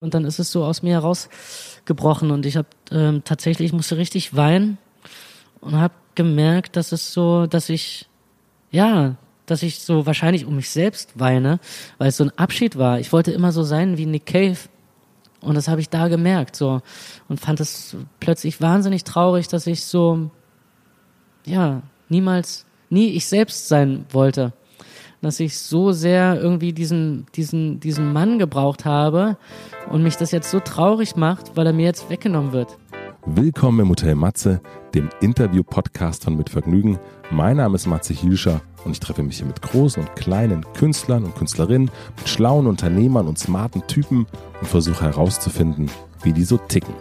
Und dann ist es so aus mir herausgebrochen. Und ich habe ähm, tatsächlich, ich musste richtig weinen und habe gemerkt, dass es so, dass ich, ja, dass ich so wahrscheinlich um mich selbst weine, weil es so ein Abschied war. Ich wollte immer so sein wie Nick Cave. Und das habe ich da gemerkt so. Und fand es plötzlich wahnsinnig traurig, dass ich so, ja, niemals, nie ich selbst sein wollte dass ich so sehr irgendwie diesen, diesen, diesen Mann gebraucht habe und mich das jetzt so traurig macht, weil er mir jetzt weggenommen wird. Willkommen im Hotel Matze, dem Interview-Podcast von Mit Vergnügen. Mein Name ist Matze Hilscher und ich treffe mich hier mit großen und kleinen Künstlern und Künstlerinnen, mit schlauen Unternehmern und smarten Typen und versuche herauszufinden, wie die so ticken.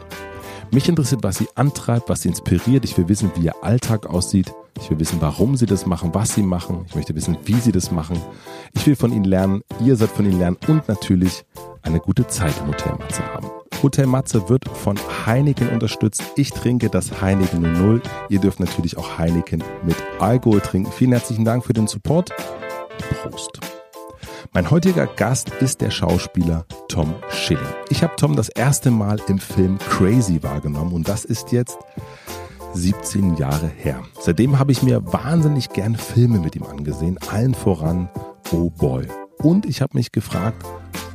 Mich interessiert, was sie antreibt, was sie inspiriert. Ich will wissen, wie ihr Alltag aussieht. Ich will wissen, warum sie das machen, was sie machen. Ich möchte wissen, wie sie das machen. Ich will von ihnen lernen, ihr sollt von ihnen lernen und natürlich eine gute Zeit im Hotel Matze haben. Hotel Matze wird von Heineken unterstützt. Ich trinke das Heineken 00. Ihr dürft natürlich auch Heineken mit Alkohol trinken. Vielen herzlichen Dank für den Support. Prost. Mein heutiger Gast ist der Schauspieler Tom Schilling. Ich habe Tom das erste Mal im Film Crazy wahrgenommen und das ist jetzt 17 Jahre her. Seitdem habe ich mir wahnsinnig gern Filme mit ihm angesehen, allen voran Oh Boy. Und ich habe mich gefragt,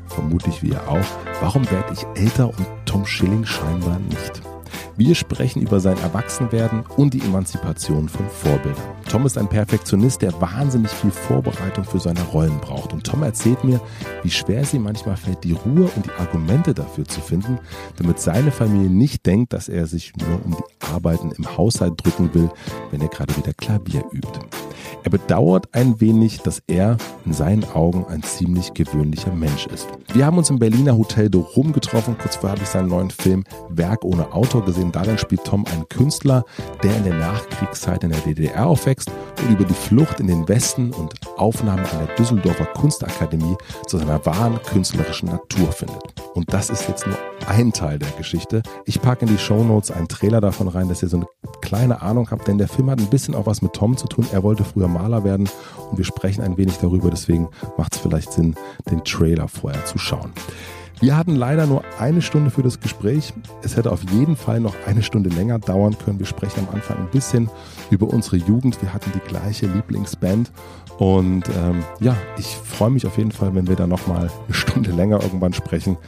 vermutlich wie er auch, warum werde ich älter und Tom Schilling scheinbar nicht? Wir sprechen über sein Erwachsenwerden und die Emanzipation von Vorbildern. Tom ist ein Perfektionist, der wahnsinnig viel Vorbereitung für seine Rollen braucht. Und Tom erzählt mir, wie schwer es ihm manchmal fällt, die Ruhe und die Argumente dafür zu finden, damit seine Familie nicht denkt, dass er sich nur um die Arbeiten im Haushalt drücken will, wenn er gerade wieder Klavier übt. Er bedauert ein wenig, dass er in seinen Augen ein ziemlich gewöhnlicher Mensch ist. Wir haben uns im Berliner Hotel de Rum getroffen. Kurz vorher habe ich seinen neuen Film Werk ohne Autor gesehen. Darin spielt Tom einen Künstler, der in der Nachkriegszeit in der DDR aufwächst und über die Flucht in den Westen und Aufnahme an der Düsseldorfer Kunstakademie zu seiner wahren künstlerischen Natur findet. Und das ist jetzt nur ein Teil der Geschichte. Ich packe in die Show Notes einen Trailer davon rein, dass ihr so eine kleine Ahnung habt, denn der Film hat ein bisschen auch was mit Tom zu tun. Er wollte früher Maler werden und wir sprechen ein wenig darüber, deswegen macht es vielleicht Sinn, den Trailer vorher zu schauen. Wir hatten leider nur eine Stunde für das Gespräch. Es hätte auf jeden Fall noch eine Stunde länger dauern können. Wir sprechen am Anfang ein bisschen über unsere Jugend. Wir hatten die gleiche Lieblingsband. Und ähm, ja, ich freue mich auf jeden Fall, wenn wir da nochmal eine Stunde länger irgendwann sprechen.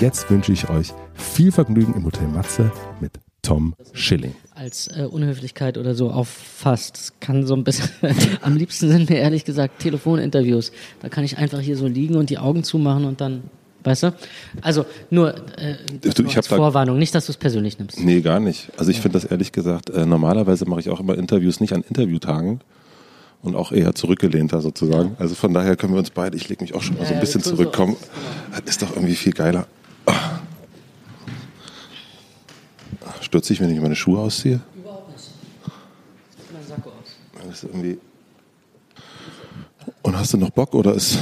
Jetzt wünsche ich euch viel Vergnügen im Hotel Matze mit Tom Schilling. Als äh, Unhöflichkeit oder so auffasst. Das kann so ein bisschen. Am liebsten sind mir ehrlich gesagt Telefoninterviews. Da kann ich einfach hier so liegen und die Augen zumachen und dann Weißt du? Also nur, äh, du, nur als Vorwarnung, nicht, dass du es persönlich nimmst. Nee, gar nicht. Also ich ja. finde das ehrlich gesagt, äh, normalerweise mache ich auch immer Interviews nicht an Interviewtagen und auch eher zurückgelehnter sozusagen. Ja. Also von daher können wir uns beide, ich lege mich auch schon mal ja, so ein bisschen zurückkommen. So ist doch irgendwie viel geiler. Stürze ich, wenn ich meine Schuhe ausziehe? Überhaupt nicht. Ich meinen Sakko aus. Das ist irgendwie und hast du noch Bock oder ist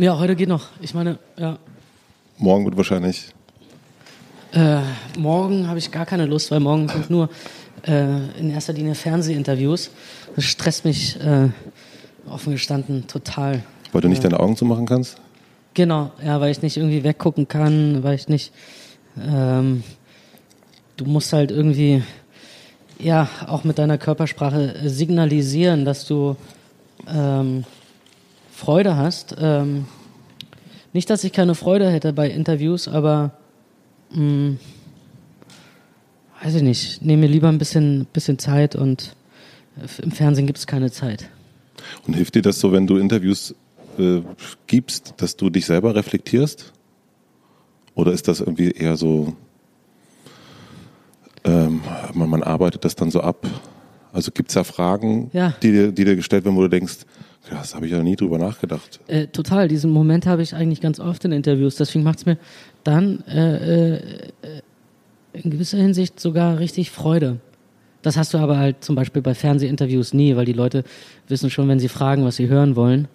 ja, heute geht noch. Ich meine, ja. Morgen wird wahrscheinlich. Äh, morgen habe ich gar keine Lust, weil morgen sind nur äh, in erster Linie Fernsehinterviews. Das stresst mich äh, offen gestanden total. Weil du nicht deine Augen zumachen kannst? Genau, ja, weil ich nicht irgendwie weggucken kann, weil ich nicht. Ähm, du musst halt irgendwie, ja, auch mit deiner Körpersprache signalisieren, dass du. Ähm, Freude hast. Ähm, nicht, dass ich keine Freude hätte bei Interviews, aber mh, hm, weiß ich nicht, nehme mir lieber ein bisschen, bisschen Zeit und im Fernsehen gibt es keine Zeit. Und hilft dir das so, wenn du Interviews äh, gibst, dass du dich selber reflektierst? Oder ist das irgendwie eher so, ähm, man, man arbeitet das dann so ab? Also gibt es da Fragen, ja. die, dir, die dir gestellt werden, wo du denkst, das habe ich ja nie drüber nachgedacht. Äh, total, diesen Moment habe ich eigentlich ganz oft in Interviews. Deswegen macht es mir dann äh, äh, in gewisser Hinsicht sogar richtig Freude. Das hast du aber halt zum Beispiel bei Fernsehinterviews nie, weil die Leute wissen schon, wenn sie fragen, was sie hören wollen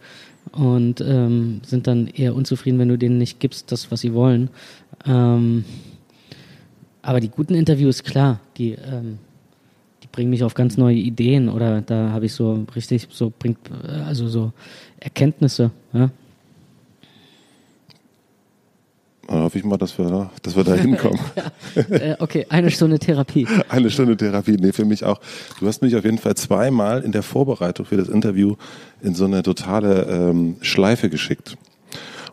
und ähm, sind dann eher unzufrieden, wenn du denen nicht gibst, das, was sie wollen. Ähm, aber die guten Interviews, klar, die ähm, bringen mich auf ganz neue Ideen oder da habe ich so richtig so bringt also so Erkenntnisse. Ja? Dann hoffe ich mal, dass wir, dass wir da hinkommen. ja. äh, okay, eine Stunde Therapie. Eine Stunde Therapie, nee, für mich auch. Du hast mich auf jeden Fall zweimal in der Vorbereitung für das Interview in so eine totale ähm, Schleife geschickt.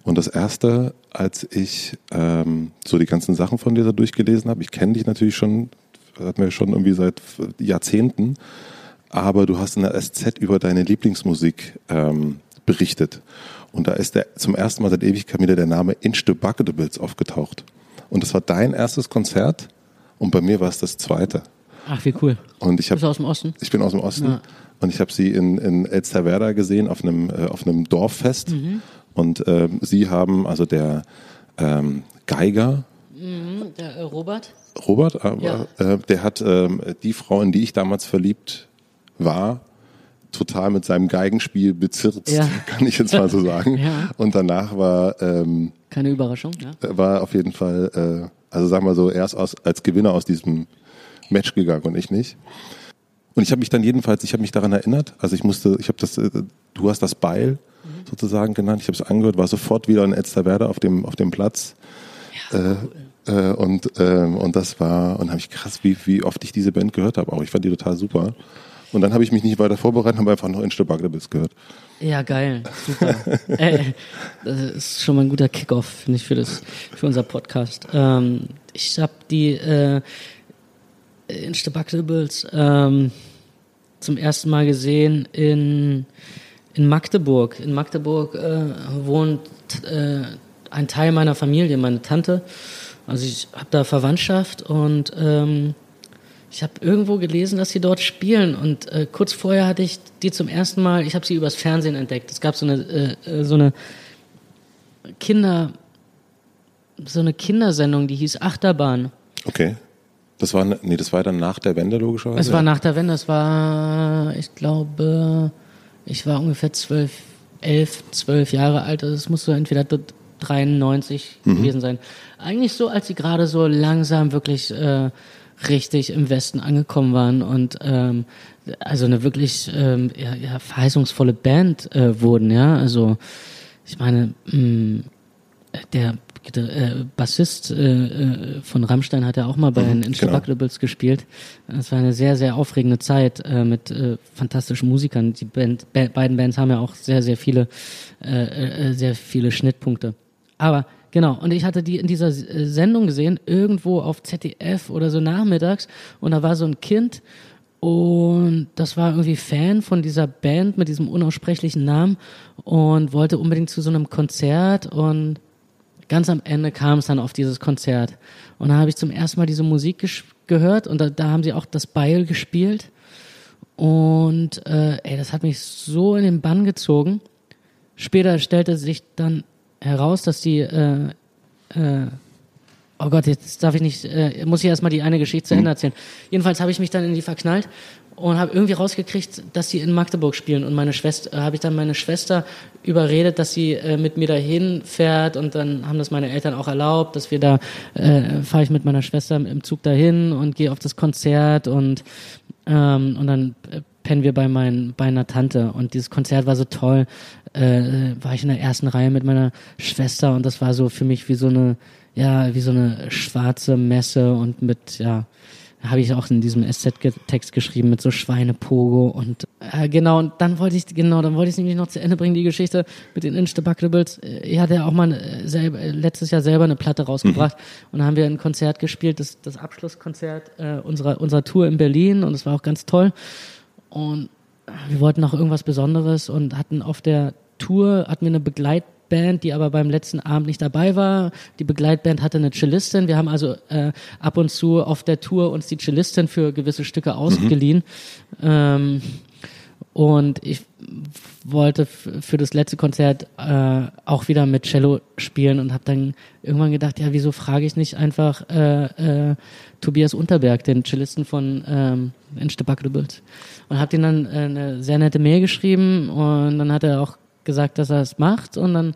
Und das erste, als ich ähm, so die ganzen Sachen von dir da durchgelesen habe, ich kenne dich natürlich schon, hatten wir schon irgendwie seit Jahrzehnten, aber du hast in der SZ über deine Lieblingsmusik ähm, berichtet. Und da ist der zum ersten Mal seit Ewigkeit wieder der Name Inch the Bucketables aufgetaucht. Und das war dein erstes Konzert und bei mir war es das zweite. Ach, wie cool. Und ich hab, Bist du aus dem Osten? Ich bin aus dem Osten. Ja. Und ich habe sie in, in Elsterwerda gesehen auf einem, äh, auf einem Dorffest. Mhm. Und ähm, sie haben, also der ähm, Geiger, mhm, der äh, Robert. Robert, äh, ja. äh, der hat ähm, die Frau, in die ich damals verliebt war, total mit seinem Geigenspiel bezirzt, ja. kann ich jetzt mal so sagen. ja. Und danach war ähm, keine Überraschung, ja. War auf jeden Fall, äh, also sagen wir so, erst aus, als Gewinner aus diesem Match gegangen und ich nicht. Und ich habe mich dann jedenfalls, ich habe mich daran erinnert, also ich musste, ich habe das, äh, du hast das Beil mhm. sozusagen genannt, ich habe es angehört, war sofort wieder in Elsterwerda auf dem, auf dem Platz. Ja, äh, cool. Äh, und, ähm, und das war, und habe ich krass, wie, wie oft ich diese Band gehört habe auch. Ich fand die total super. Und dann habe ich mich nicht weiter vorbereitet, habe einfach noch in Stabagdebis gehört. Ja, geil. Super. äh, das ist schon mal ein guter Kickoff, finde ich, für, das, für unser Podcast. Ähm, ich habe die äh, Instabugdables ähm, zum ersten Mal gesehen in, in Magdeburg. In Magdeburg äh, wohnt äh, ein Teil meiner Familie, meine Tante. Also ich habe da Verwandtschaft und ähm, ich habe irgendwo gelesen, dass sie dort spielen und äh, kurz vorher hatte ich die zum ersten Mal, ich habe sie übers Fernsehen entdeckt. Es gab so eine äh, äh, so eine Kinder so eine Kindersendung, die hieß Achterbahn. Okay. Das war nee, das war dann nach der Wende logischerweise. Es war nach der Wende, es war ich glaube, ich war ungefähr zwölf, elf, zwölf Jahre alt, also es muss so entweder 93 mhm. gewesen sein. Eigentlich so, als sie gerade so langsam wirklich äh, richtig im Westen angekommen waren und ähm, also eine wirklich ähm, ja, ja, verheißungsvolle Band äh, wurden, ja. Also ich meine, mh, mm, der äh, Bassist äh, äh, von Rammstein hat ja auch mal bei den mhm, Instabuckables genau. gespielt. Es war eine sehr, sehr aufregende Zeit äh, mit fantastischen Musikern. Die Band, be beiden Bands haben ja auch sehr, sehr viele, sehr viele Schnittpunkte. Aber Genau, und ich hatte die in dieser äh, Sendung gesehen, irgendwo auf ZDF oder so nachmittags, und da war so ein Kind, und das war irgendwie Fan von dieser Band mit diesem unaussprechlichen Namen und wollte unbedingt zu so einem Konzert und ganz am Ende kam es dann auf dieses Konzert. Und da habe ich zum ersten Mal diese Musik gehört und da, da haben sie auch das Beil gespielt. Und äh, ey, das hat mich so in den Bann gezogen. Später stellte sich dann heraus, dass die, äh, äh, oh Gott, jetzt darf ich nicht, äh, muss ich erstmal die eine Geschichte zu Ende mhm. erzählen. Jedenfalls habe ich mich dann in die verknallt und habe irgendwie rausgekriegt, dass sie in Magdeburg spielen und meine Schwester, äh, habe ich dann meine Schwester überredet, dass sie äh, mit mir dahin fährt und dann haben das meine Eltern auch erlaubt, dass wir da äh, fahre ich mit meiner Schwester im Zug dahin und gehe auf das Konzert und ähm, und dann äh, pennen wir bei, mein, bei einer Tante und dieses Konzert war so toll. Äh, war ich in der ersten Reihe mit meiner Schwester und das war so für mich wie so eine, ja, wie so eine schwarze Messe und mit, ja, habe ich auch in diesem SZ-Text geschrieben mit so Schweinepogo und äh, genau und dann wollte ich genau dann wollte ich es nämlich noch zu Ende bringen die Geschichte mit den Instabuckables ich hatte ja auch mal äh, selber, letztes Jahr selber eine Platte rausgebracht mhm. und dann haben wir ein Konzert gespielt das das Abschlusskonzert äh, unserer unserer Tour in Berlin und es war auch ganz toll und wir wollten auch irgendwas Besonderes und hatten auf der Tour, hatten wir eine Begleitband, die aber beim letzten Abend nicht dabei war. Die Begleitband hatte eine Cellistin. Wir haben also äh, ab und zu auf der Tour uns die Cellistin für gewisse Stücke ausgeliehen. Mhm. Ähm, und ich wollte für das letzte Konzert äh, auch wieder mit Cello spielen und habe dann irgendwann gedacht, ja, wieso frage ich nicht einfach äh, äh, Tobias Unterberg, den Cellisten von ähm, Instabuckables. Und habe den dann äh, eine sehr nette Mail geschrieben und dann hat er auch gesagt, dass er es macht und dann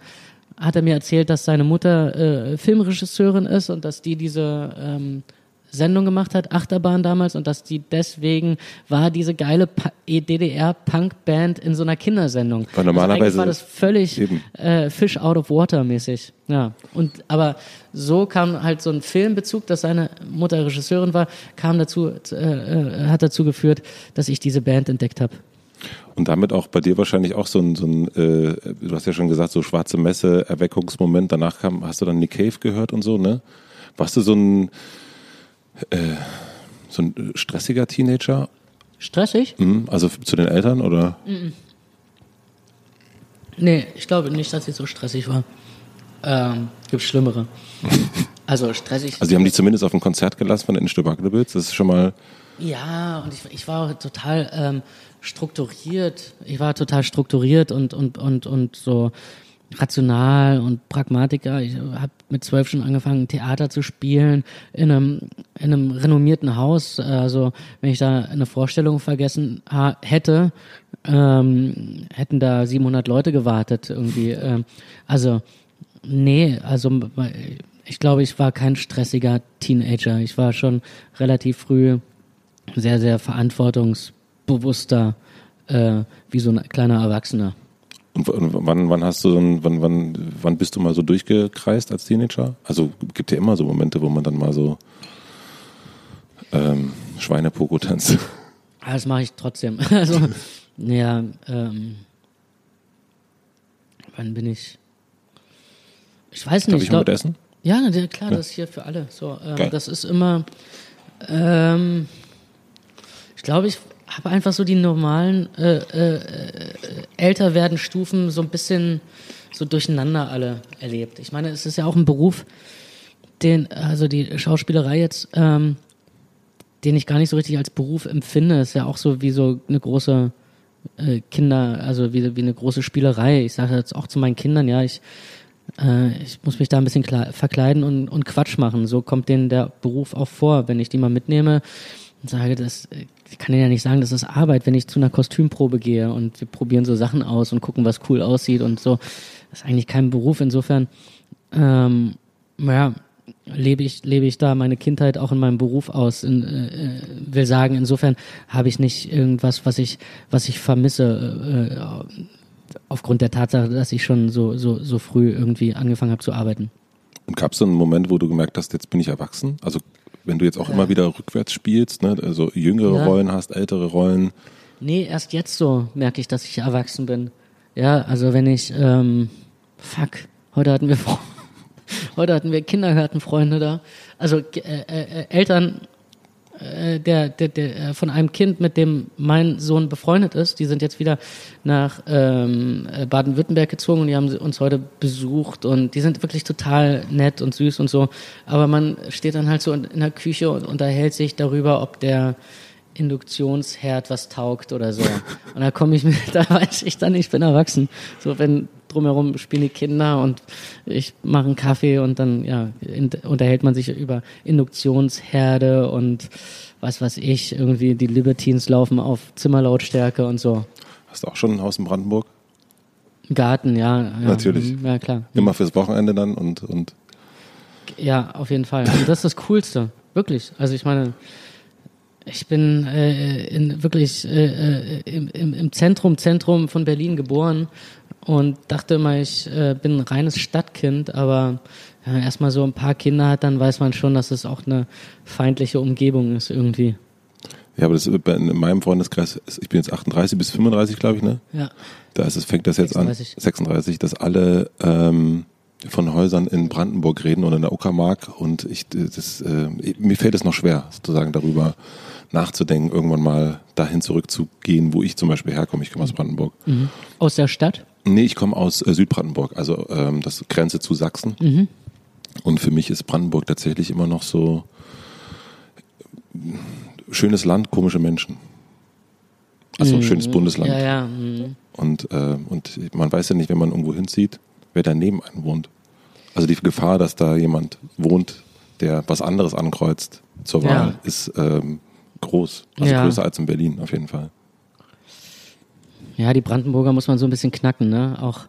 hat er mir erzählt, dass seine Mutter äh, Filmregisseurin ist und dass die diese ähm, Sendung gemacht hat, Achterbahn damals, und dass die deswegen war diese geile DDR-Punk-Band in so einer Kindersendung. Weil normalerweise also war das völlig äh, Fish out of water mäßig. Ja. Und aber so kam halt so ein Filmbezug, dass seine Mutter Regisseurin war, kam dazu, äh, äh, hat dazu geführt, dass ich diese Band entdeckt habe. Und damit auch bei dir wahrscheinlich auch so ein, so ein äh, du hast ja schon gesagt, so schwarze Messe, Erweckungsmoment, danach kam, hast du dann Nick Cave gehört und so, ne? Warst du so ein, äh, so ein stressiger Teenager? Stressig? Mhm, also zu den Eltern oder? Nee, ich glaube nicht, dass ich so stressig war. Ähm, gibt Schlimmere. Also stressig. Also die haben dich zumindest auf ein Konzert gelassen von den Stöbackelbits, das ist schon mal, Ja, und ich, ich war total ähm, strukturiert. Ich war total strukturiert und, und, und, und so rational und Pragmatiker. Ich habe mit zwölf schon angefangen, Theater zu spielen in einem, in einem renommierten Haus. Also wenn ich da eine Vorstellung vergessen hätte, ähm, hätten da 700 Leute gewartet irgendwie. Ähm, also nee, also ich glaube, ich war kein stressiger Teenager. Ich war schon relativ früh sehr, sehr verantwortungsbewusster, äh, wie so ein kleiner Erwachsener. Und, wann, wann hast du, so ein- wann, wann, wann bist du mal so durchgekreist als Teenager? Also gibt ja immer so Momente, wo man dann mal so ähm, Schweinepoko tanzt. Aber das mache ich trotzdem. Also, ja, ähm, wann bin ich? Ich weiß Darf nicht. ich mal mit essen? Ja, na, ja, klar, das ist hier für alle. So, ähm, das ist immer. Ähm, ich glaube, ich habe einfach so die normalen äh, äh, äh, älter werden Stufen so ein bisschen so durcheinander alle erlebt. Ich meine, es ist ja auch ein Beruf, den also die Schauspielerei jetzt, ähm, den ich gar nicht so richtig als Beruf empfinde. Ist ja auch so wie so eine große äh, Kinder, also wie, wie eine große Spielerei. Ich sage jetzt auch zu meinen Kindern, ja, ich äh, ich muss mich da ein bisschen verkleiden und, und Quatsch machen. So kommt denen der Beruf auch vor, wenn ich die mal mitnehme und sage, das, äh, ich kann ja nicht sagen, das ist Arbeit, wenn ich zu einer Kostümprobe gehe und wir probieren so Sachen aus und gucken, was cool aussieht und so. Das ist eigentlich kein Beruf. Insofern, ähm, ja, lebe ich, lebe ich da meine Kindheit auch in meinem Beruf aus. In, äh, äh, will sagen, insofern habe ich nicht irgendwas, was ich, was ich vermisse, äh, aufgrund der Tatsache, dass ich schon so, so, so früh irgendwie angefangen habe zu arbeiten. Und gab es so einen Moment, wo du gemerkt hast, jetzt bin ich erwachsen? Also wenn du jetzt auch immer wieder rückwärts spielst, ne? also jüngere Ja. Rollen hast, ältere Rollen. Nee, erst jetzt so merke ich, dass ich erwachsen bin. Ja, also wenn ich, ähm, fuck, heute hatten wir, heute hatten wir Kindergartenfreunde da. Also äh, äh, Eltern äh, der, der, der, äh, von einem Kind, mit dem mein Sohn befreundet ist, die sind jetzt wieder nach ähm, äh, Baden-Württemberg gezogen und die haben uns heute besucht und die sind wirklich total nett und süß und so. Aber man steht dann halt so in, in der Küche und unterhält sich darüber, ob der Induktionsherd was taugt oder so. Und da komme ich mir, da weiß ich dann, ich bin erwachsen. So, wenn drumherum spielen die Kinder und ich mache einen Kaffee und dann, ja, unterhält man sich über Induktionsherde und was weiß ich, irgendwie die Libertines laufen auf Zimmerlautstärke und so. Hast du auch schon ein Haus in Brandenburg? Garten, ja. ja Natürlich. Ja, klar. Immer fürs Wochenende dann und, und Ja, auf jeden Fall. Und das ist das Coolste. Wirklich. Also ich meine, ich bin äh, in wirklich äh, äh, im, im, Zentrum, Zentrum von Berlin geboren und dachte immer, ich äh, bin ein reines Stadtkind, aber ja, erstmal so ein paar Kinder hat, dann weiß man schon, dass es auch eine feindliche Umgebung ist irgendwie. ja, aber das in meinem Freundeskreis, ich bin jetzt 38 bis 35, glaube ich, ne? Ja. Da ist es, fängt das jetzt 36. an, 36, dass alle ähm, von Häusern in Brandenburg reden oder in der Uckermark und ich, das, äh, mir fällt es noch schwer, sozusagen darüber nachzudenken, irgendwann mal dahin zurückzugehen, wo ich zum Beispiel herkomme. Ich komme aus Brandenburg. Aus der Stadt? Nee, ich komme aus äh, Südbrandenburg, also ähm, das Grenze zu Sachsen. Mhm. Und für mich ist Brandenburg tatsächlich immer noch so schönes Land, komische Menschen. Also schönes Bundesland. Mhm. Ja, ja. mhm. Und, äh, und man weiß ja nicht, wenn man irgendwo hinzieht, wer da neben einem wohnt. Also die Gefahr, dass da jemand wohnt, der was anderes ankreuzt zur Ja. Wahl, ist ähm, groß. Also Ja. größer als in Berlin auf jeden Fall. Ja, die Brandenburger muss man so ein bisschen knacken, ne? Auch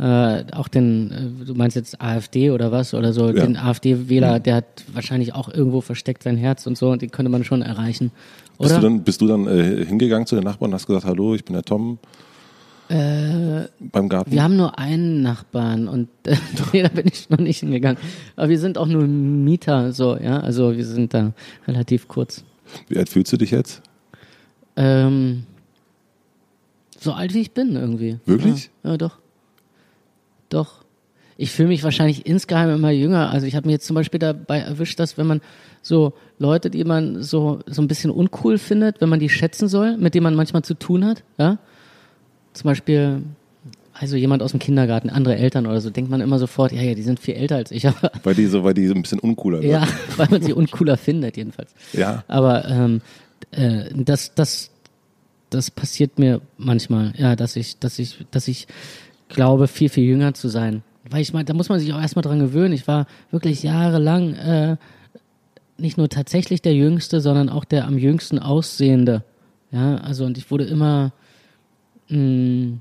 Äh, auch den, äh, du meinst jetzt AfD oder was oder so, Ja. den AfD-Wähler, der hat wahrscheinlich auch irgendwo versteckt sein Herz und so und den könnte man schon erreichen. Bist Oder? du dann, bist du dann äh, hingegangen zu den Nachbarn und hast gesagt, hallo, ich bin der Tom beim Garten? Äh, Wir haben nur einen Nachbarn und äh, nee, da bin ich noch nicht hingegangen. Aber wir sind auch nur Mieter, so, ja. Also wir sind da relativ kurz. Wie alt fühlst du dich jetzt? Ähm, so alt wie ich bin irgendwie. Wirklich? Ja, ja doch. Doch. Ich fühle mich wahrscheinlich insgeheim immer jünger. Also ich habe mich jetzt zum Beispiel dabei erwischt, dass wenn man so Leute, die man so, so ein bisschen uncool findet, wenn man die schätzen soll, mit denen man manchmal zu tun hat, ja. Zum Beispiel, also jemand aus dem Kindergarten, andere Eltern oder so, denkt man immer sofort, ja, ja, die sind viel älter als ich, aber Weil die so, weil die so ein bisschen uncooler ja, sind. weil man sie uncooler findet jedenfalls. Ja. Aber ähm, äh, das, das, das passiert mir manchmal, ja, dass ich, dass ich, dass ich glaube, viel, viel jünger zu sein. Weil ich meine, da muss man sich auch erstmal dran gewöhnen. Ich war wirklich jahrelang äh, nicht nur tatsächlich der Jüngste, sondern auch der am jüngsten Aussehende. Ja, also und ich wurde immer mh,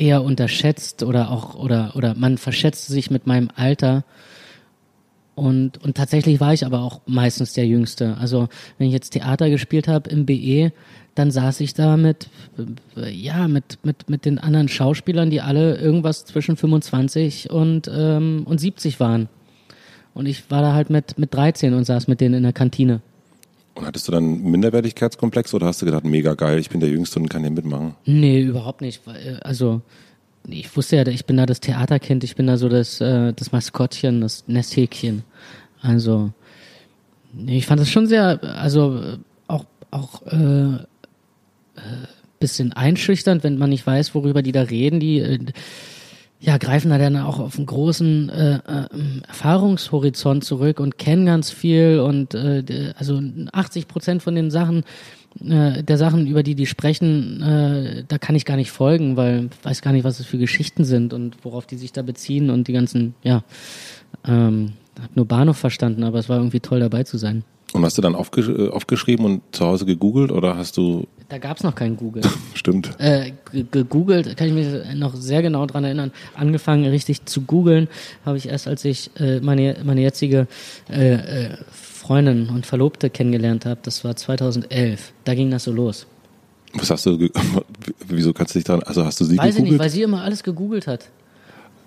eher unterschätzt oder auch oder oder man verschätzte sich mit meinem Alter und, und tatsächlich war ich aber auch meistens der Jüngste. Also wenn ich jetzt Theater gespielt habe im BE, dann saß ich da mit, ja, mit, mit, mit den anderen Schauspielern, die alle irgendwas zwischen 25 und, ähm, und 70 waren. Und ich war da halt mit, mit 13 und saß mit denen in der Kantine. Und hattest du dann Minderwertigkeitskomplex oder hast du gedacht, mega geil, ich bin der Jüngste und kann hier mitmachen? Nee, überhaupt nicht. äh, Also, ich wusste ja, ich bin da das Theaterkind, ich bin da so das, äh, das Maskottchen, das Nesthäkchen. Also, ich fand das schon sehr, also auch, auch äh, äh, bisschen einschüchternd, wenn man nicht weiß, worüber die da reden. Die ja, greifen da dann auch auf einen großen äh, äh, Erfahrungshorizont zurück und kennen ganz viel und äh, also 80 Prozent von den Sachen, äh, der Sachen, über die die sprechen, äh, da kann ich gar nicht folgen, weil ich weiß gar nicht, was es für Geschichten sind und worauf die sich da beziehen und die ganzen, ja, ähm, hab nur Bahnhof verstanden, aber es war irgendwie toll dabei zu sein. Und hast du dann aufgesch äh, aufgeschrieben und zu Hause gegoogelt oder hast du, Da gab's noch kein Google. stimmt, äh, ge- gegoogelt, kann ich mich noch sehr genau dran erinnern, angefangen richtig zu googeln, habe ich erst, als ich äh, meine, meine jetzige äh, äh, Freundin und Verlobte kennengelernt habe, das war 2011, da ging das so los. was hast du, wieso kannst du dich daran, also hast du sie Weiß ich nicht, gegoogelt? weil sie immer alles gegoogelt hat.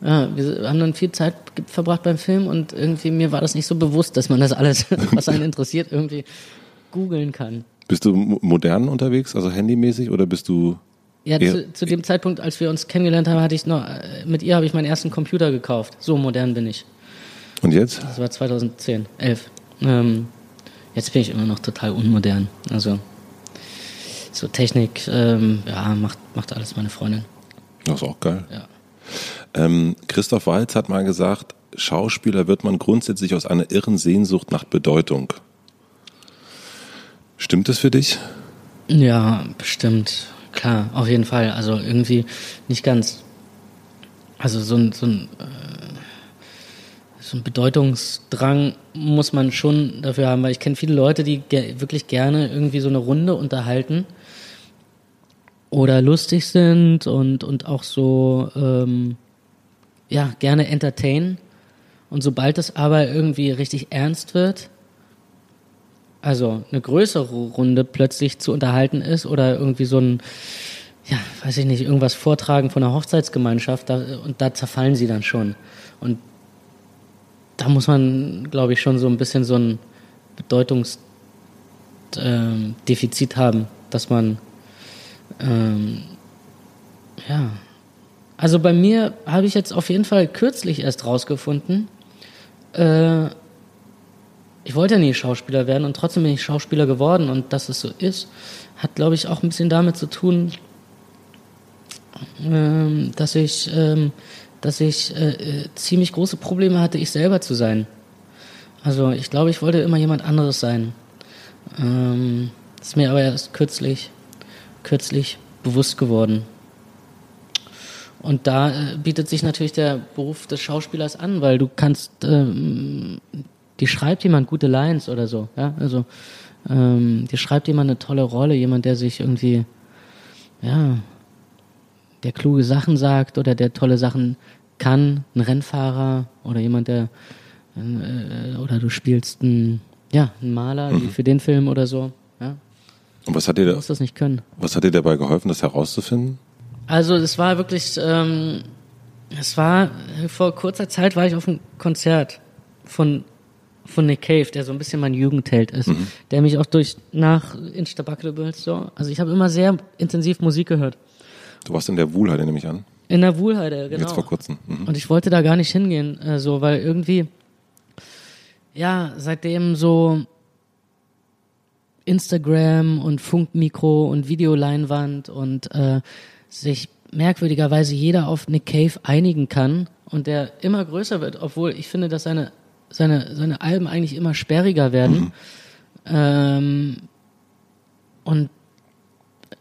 Ja, wir haben dann viel Zeit verbracht beim Film und irgendwie mir war das nicht so bewusst, dass man das alles, was einen interessiert, irgendwie googeln kann. Bist du mo- modern unterwegs, also handymäßig oder bist du, Ja, Ja. zu, zu dem Zeitpunkt, als wir uns kennengelernt haben, hatte ich noch, äh, mit ihr habe ich meinen ersten Computer gekauft. So modern bin ich. und jetzt? Das war 2010, 11. Ähm, jetzt bin ich immer noch total unmodern. Also so Technik, ähm, ja, macht, macht alles meine Freundin. Das ist auch geil. Ja. Ähm, Christoph Walz hat mal gesagt, Schauspieler wird man grundsätzlich aus einer irren Sehnsucht nach Bedeutung. Stimmt das für dich? Ja, bestimmt. Klar, auf jeden Fall. Also irgendwie nicht ganz. Also so ein, so ein, äh, so ein Bedeutungsdrang muss man schon dafür haben, weil ich kenne viele Leute, die ge wirklich gerne irgendwie so eine Runde unterhalten oder lustig sind und, und auch so, ähm, ja, gerne entertainen. Und sobald es aber irgendwie richtig ernst wird, also eine größere Runde plötzlich zu unterhalten ist oder irgendwie so ein, ja, weiß ich nicht, irgendwas vortragen von einer Hochzeitsgemeinschaft da, und da zerfallen sie dann schon. Und da muss man, glaube ich, schon so ein bisschen so ein Bedeutungsdefizit haben, dass man, ähm, ja. Also bei mir habe ich jetzt auf jeden Fall kürzlich erst rausgefunden, äh, ich wollte ja nie Schauspieler werden und trotzdem bin ich Schauspieler geworden und dass es so ist, hat glaube ich auch ein bisschen damit zu tun, ähm, dass ich, ähm, dass ich äh, äh, ziemlich große Probleme hatte, ich selber zu sein. Also ich glaube, ich wollte immer jemand anderes sein. Ähm, ist mir aber erst kürzlich, kürzlich bewusst geworden. Und da äh, bietet sich natürlich der Beruf des Schauspielers an, weil du kannst, ähm, die schreibt jemand gute Lines oder so, ja, also ähm, die schreibt jemand eine tolle Rolle, jemand, der sich irgendwie, ja, der kluge Sachen sagt oder der tolle Sachen kann, ein Rennfahrer oder jemand, der äh, oder du spielst einen, ja, einen Maler mhm. für den Film oder so. Ja. Und was hat dir, du musst das nicht können. Was hat dir dabei geholfen, das herauszufinden? Also es war wirklich, ähm, es war vor kurzer Zeit war ich auf einem Konzert von von Nick Cave, der so ein bisschen mein Jugendheld ist, mhm. der mich auch durch nach Instabuckables so, also ich habe immer sehr intensiv Musik gehört. Du warst in der Wuhlheide, nehme ich an. In der Wuhlheide, genau. Jetzt vor kurzem. Mhm. Und ich wollte da gar nicht hingehen, äh, so, weil irgendwie, ja, seitdem so Instagram und Funkmikro und Videoleinwand und äh, sich merkwürdigerweise jeder auf Nick Cave einigen kann und der immer größer wird, obwohl ich finde, dass seine seine, seine Alben eigentlich immer sperriger werden. Mhm. Ähm, und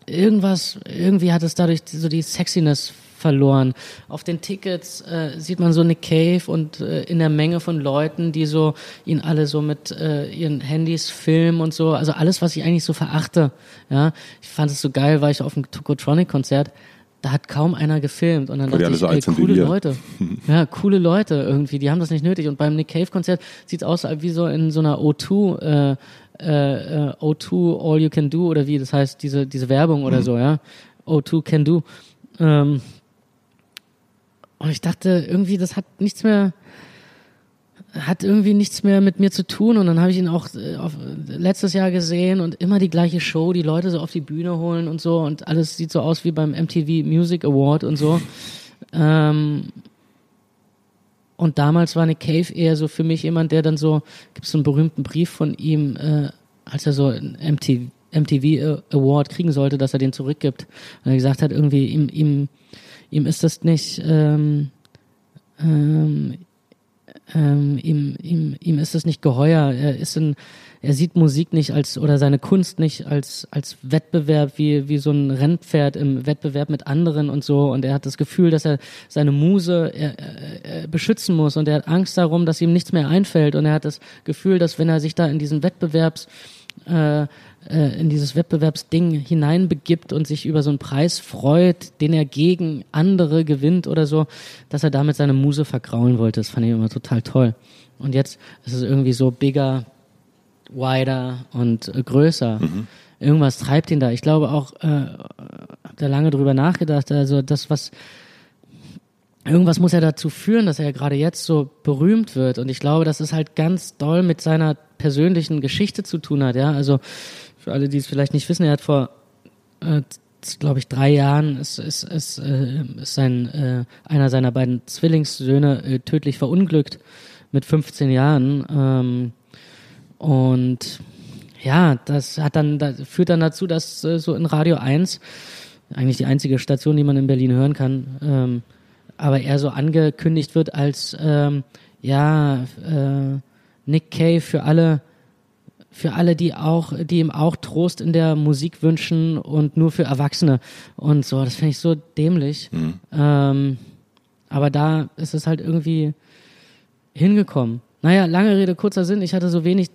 irgendwas, irgendwie hat es dadurch so die Sexiness verloren. Auf den Tickets äh, sieht man so Nick Cave und äh, in der Menge von Leuten, die so ihn alle so mit äh, ihren Handys filmen und so. Also alles, was ich eigentlich so verachte. Ja, ich fand es so geil, war ich auf dem Tokotronic Konzert da hat kaum einer gefilmt und dann Weil dachte ich, so ey, coole Leute. ja, coole Leute irgendwie, die haben das nicht nötig. Und beim Nick Cave Konzert sieht's aus wie so in so einer O2, äh, äh, O2 All You Can Do oder wie, das heißt, diese, diese Werbung oder mhm. so, ja. O2 Can Do. Ähm, und ich dachte, irgendwie, das hat nichts mehr, hat irgendwie nichts mehr mit mir zu tun und dann habe ich ihn auch äh, auf, letztes Jahr gesehen und immer die gleiche Show, die Leute so auf die Bühne holen und so und alles sieht so aus wie beim MTV Music Award und so. Ähm, und damals war Nick Cave eher so für mich jemand, der dann so, gibt es so einen berühmten Brief von ihm, äh, als er so einen MTV, MTV Award kriegen sollte, dass er den zurückgibt. Und er gesagt hat, irgendwie, ihm, ihm, ihm ist das nicht, ähm, ähm, ähm, ihm, ihm, ihm ist es nicht geheuer. Er ist in, er sieht Musik nicht als oder seine Kunst nicht als als Wettbewerb wie wie so ein Rennpferd im Wettbewerb mit anderen und so. Und er hat das Gefühl, dass er seine Muse er, er, er beschützen muss. Und er hat Angst darum, dass ihm nichts mehr einfällt. Und er hat das Gefühl, dass wenn er sich da in diesen Wettbewerbs äh, äh, in dieses Wettbewerbsding hineinbegibt und sich über so einen Preis freut, den er gegen andere gewinnt oder so, dass er damit seine Muse vergraulen wollte. Das fand ich immer total toll. Und jetzt ist es irgendwie so bigger, wider und größer. Mhm. Irgendwas treibt ihn da. Ich glaube auch, äh, hab da lange drüber nachgedacht, also das, was irgendwas muss ja dazu führen, dass er gerade jetzt so berühmt wird. Und ich glaube, dass es halt ganz doll mit seiner persönlichen Geschichte zu tun hat. Ja, also für alle, die es vielleicht nicht wissen, er hat vor, äh, glaube ich, drei Jahren ist, ist, ist, äh, ist sein, äh, einer seiner beiden Zwillingssöhne äh, tödlich verunglückt mit 15 Jahren. Ähm, und ja, das hat dann, das führt dann dazu, dass äh, so in Radio 1, eigentlich die einzige Station, die man in Berlin hören kann, ähm, aber er so angekündigt wird als ähm, ja äh, Nick Cave für alle für alle, die auch, die ihm auch Trost in der Musik wünschen und nur für Erwachsene und so. Das finde ich so dämlich. Mhm. Ähm, aber da ist es halt irgendwie hingekommen. Naja, lange Rede, kurzer Sinn. Ich hatte so wenig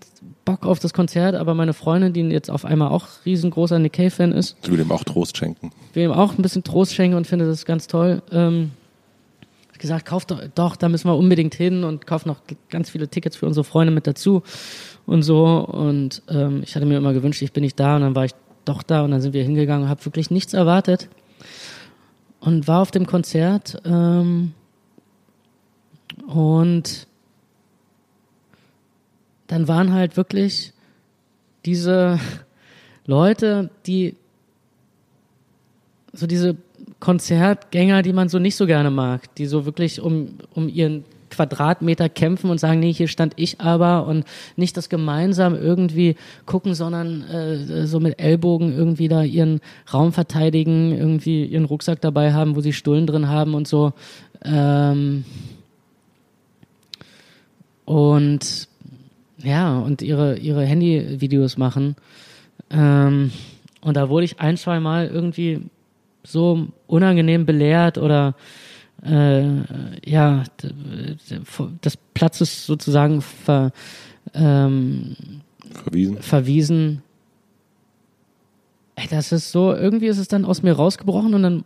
Bock auf das Konzert, aber meine Freundin, die jetzt auf einmal auch riesengroßer Nick Cave-Fan ist. Du will ihm auch Trost schenken. Will ihm auch ein bisschen Trost schenken und finde das ganz toll. Ähm, gesagt, kauf doch, doch, da müssen wir unbedingt hin und kauf noch ganz viele Tickets für unsere Freunde mit dazu und so. Und ähm, ich hatte mir immer gewünscht, ich bin nicht da und dann war ich doch da und dann sind wir hingegangen und habe wirklich nichts erwartet und war auf dem Konzert ähm, und dann waren halt wirklich diese Leute, die so diese Konzertgänger, die man so nicht so gerne mag, die so wirklich um, um ihren Quadratmeter kämpfen und sagen, nee, hier stand ich aber und nicht das gemeinsam irgendwie gucken, sondern äh, so mit Ellbogen irgendwie da ihren Raum verteidigen, irgendwie ihren Rucksack dabei haben, wo sie Stullen drin haben und so. Ähm und ja, und ihre, ihre Handyvideos machen. Ähm und da wurde ich ein, zwei Mal irgendwie so unangenehm belehrt oder äh, ja, des Platzes sozusagen ver, ähm, verwiesen. verwiesen. Ey, das ist so, irgendwie ist es dann aus mir rausgebrochen und dann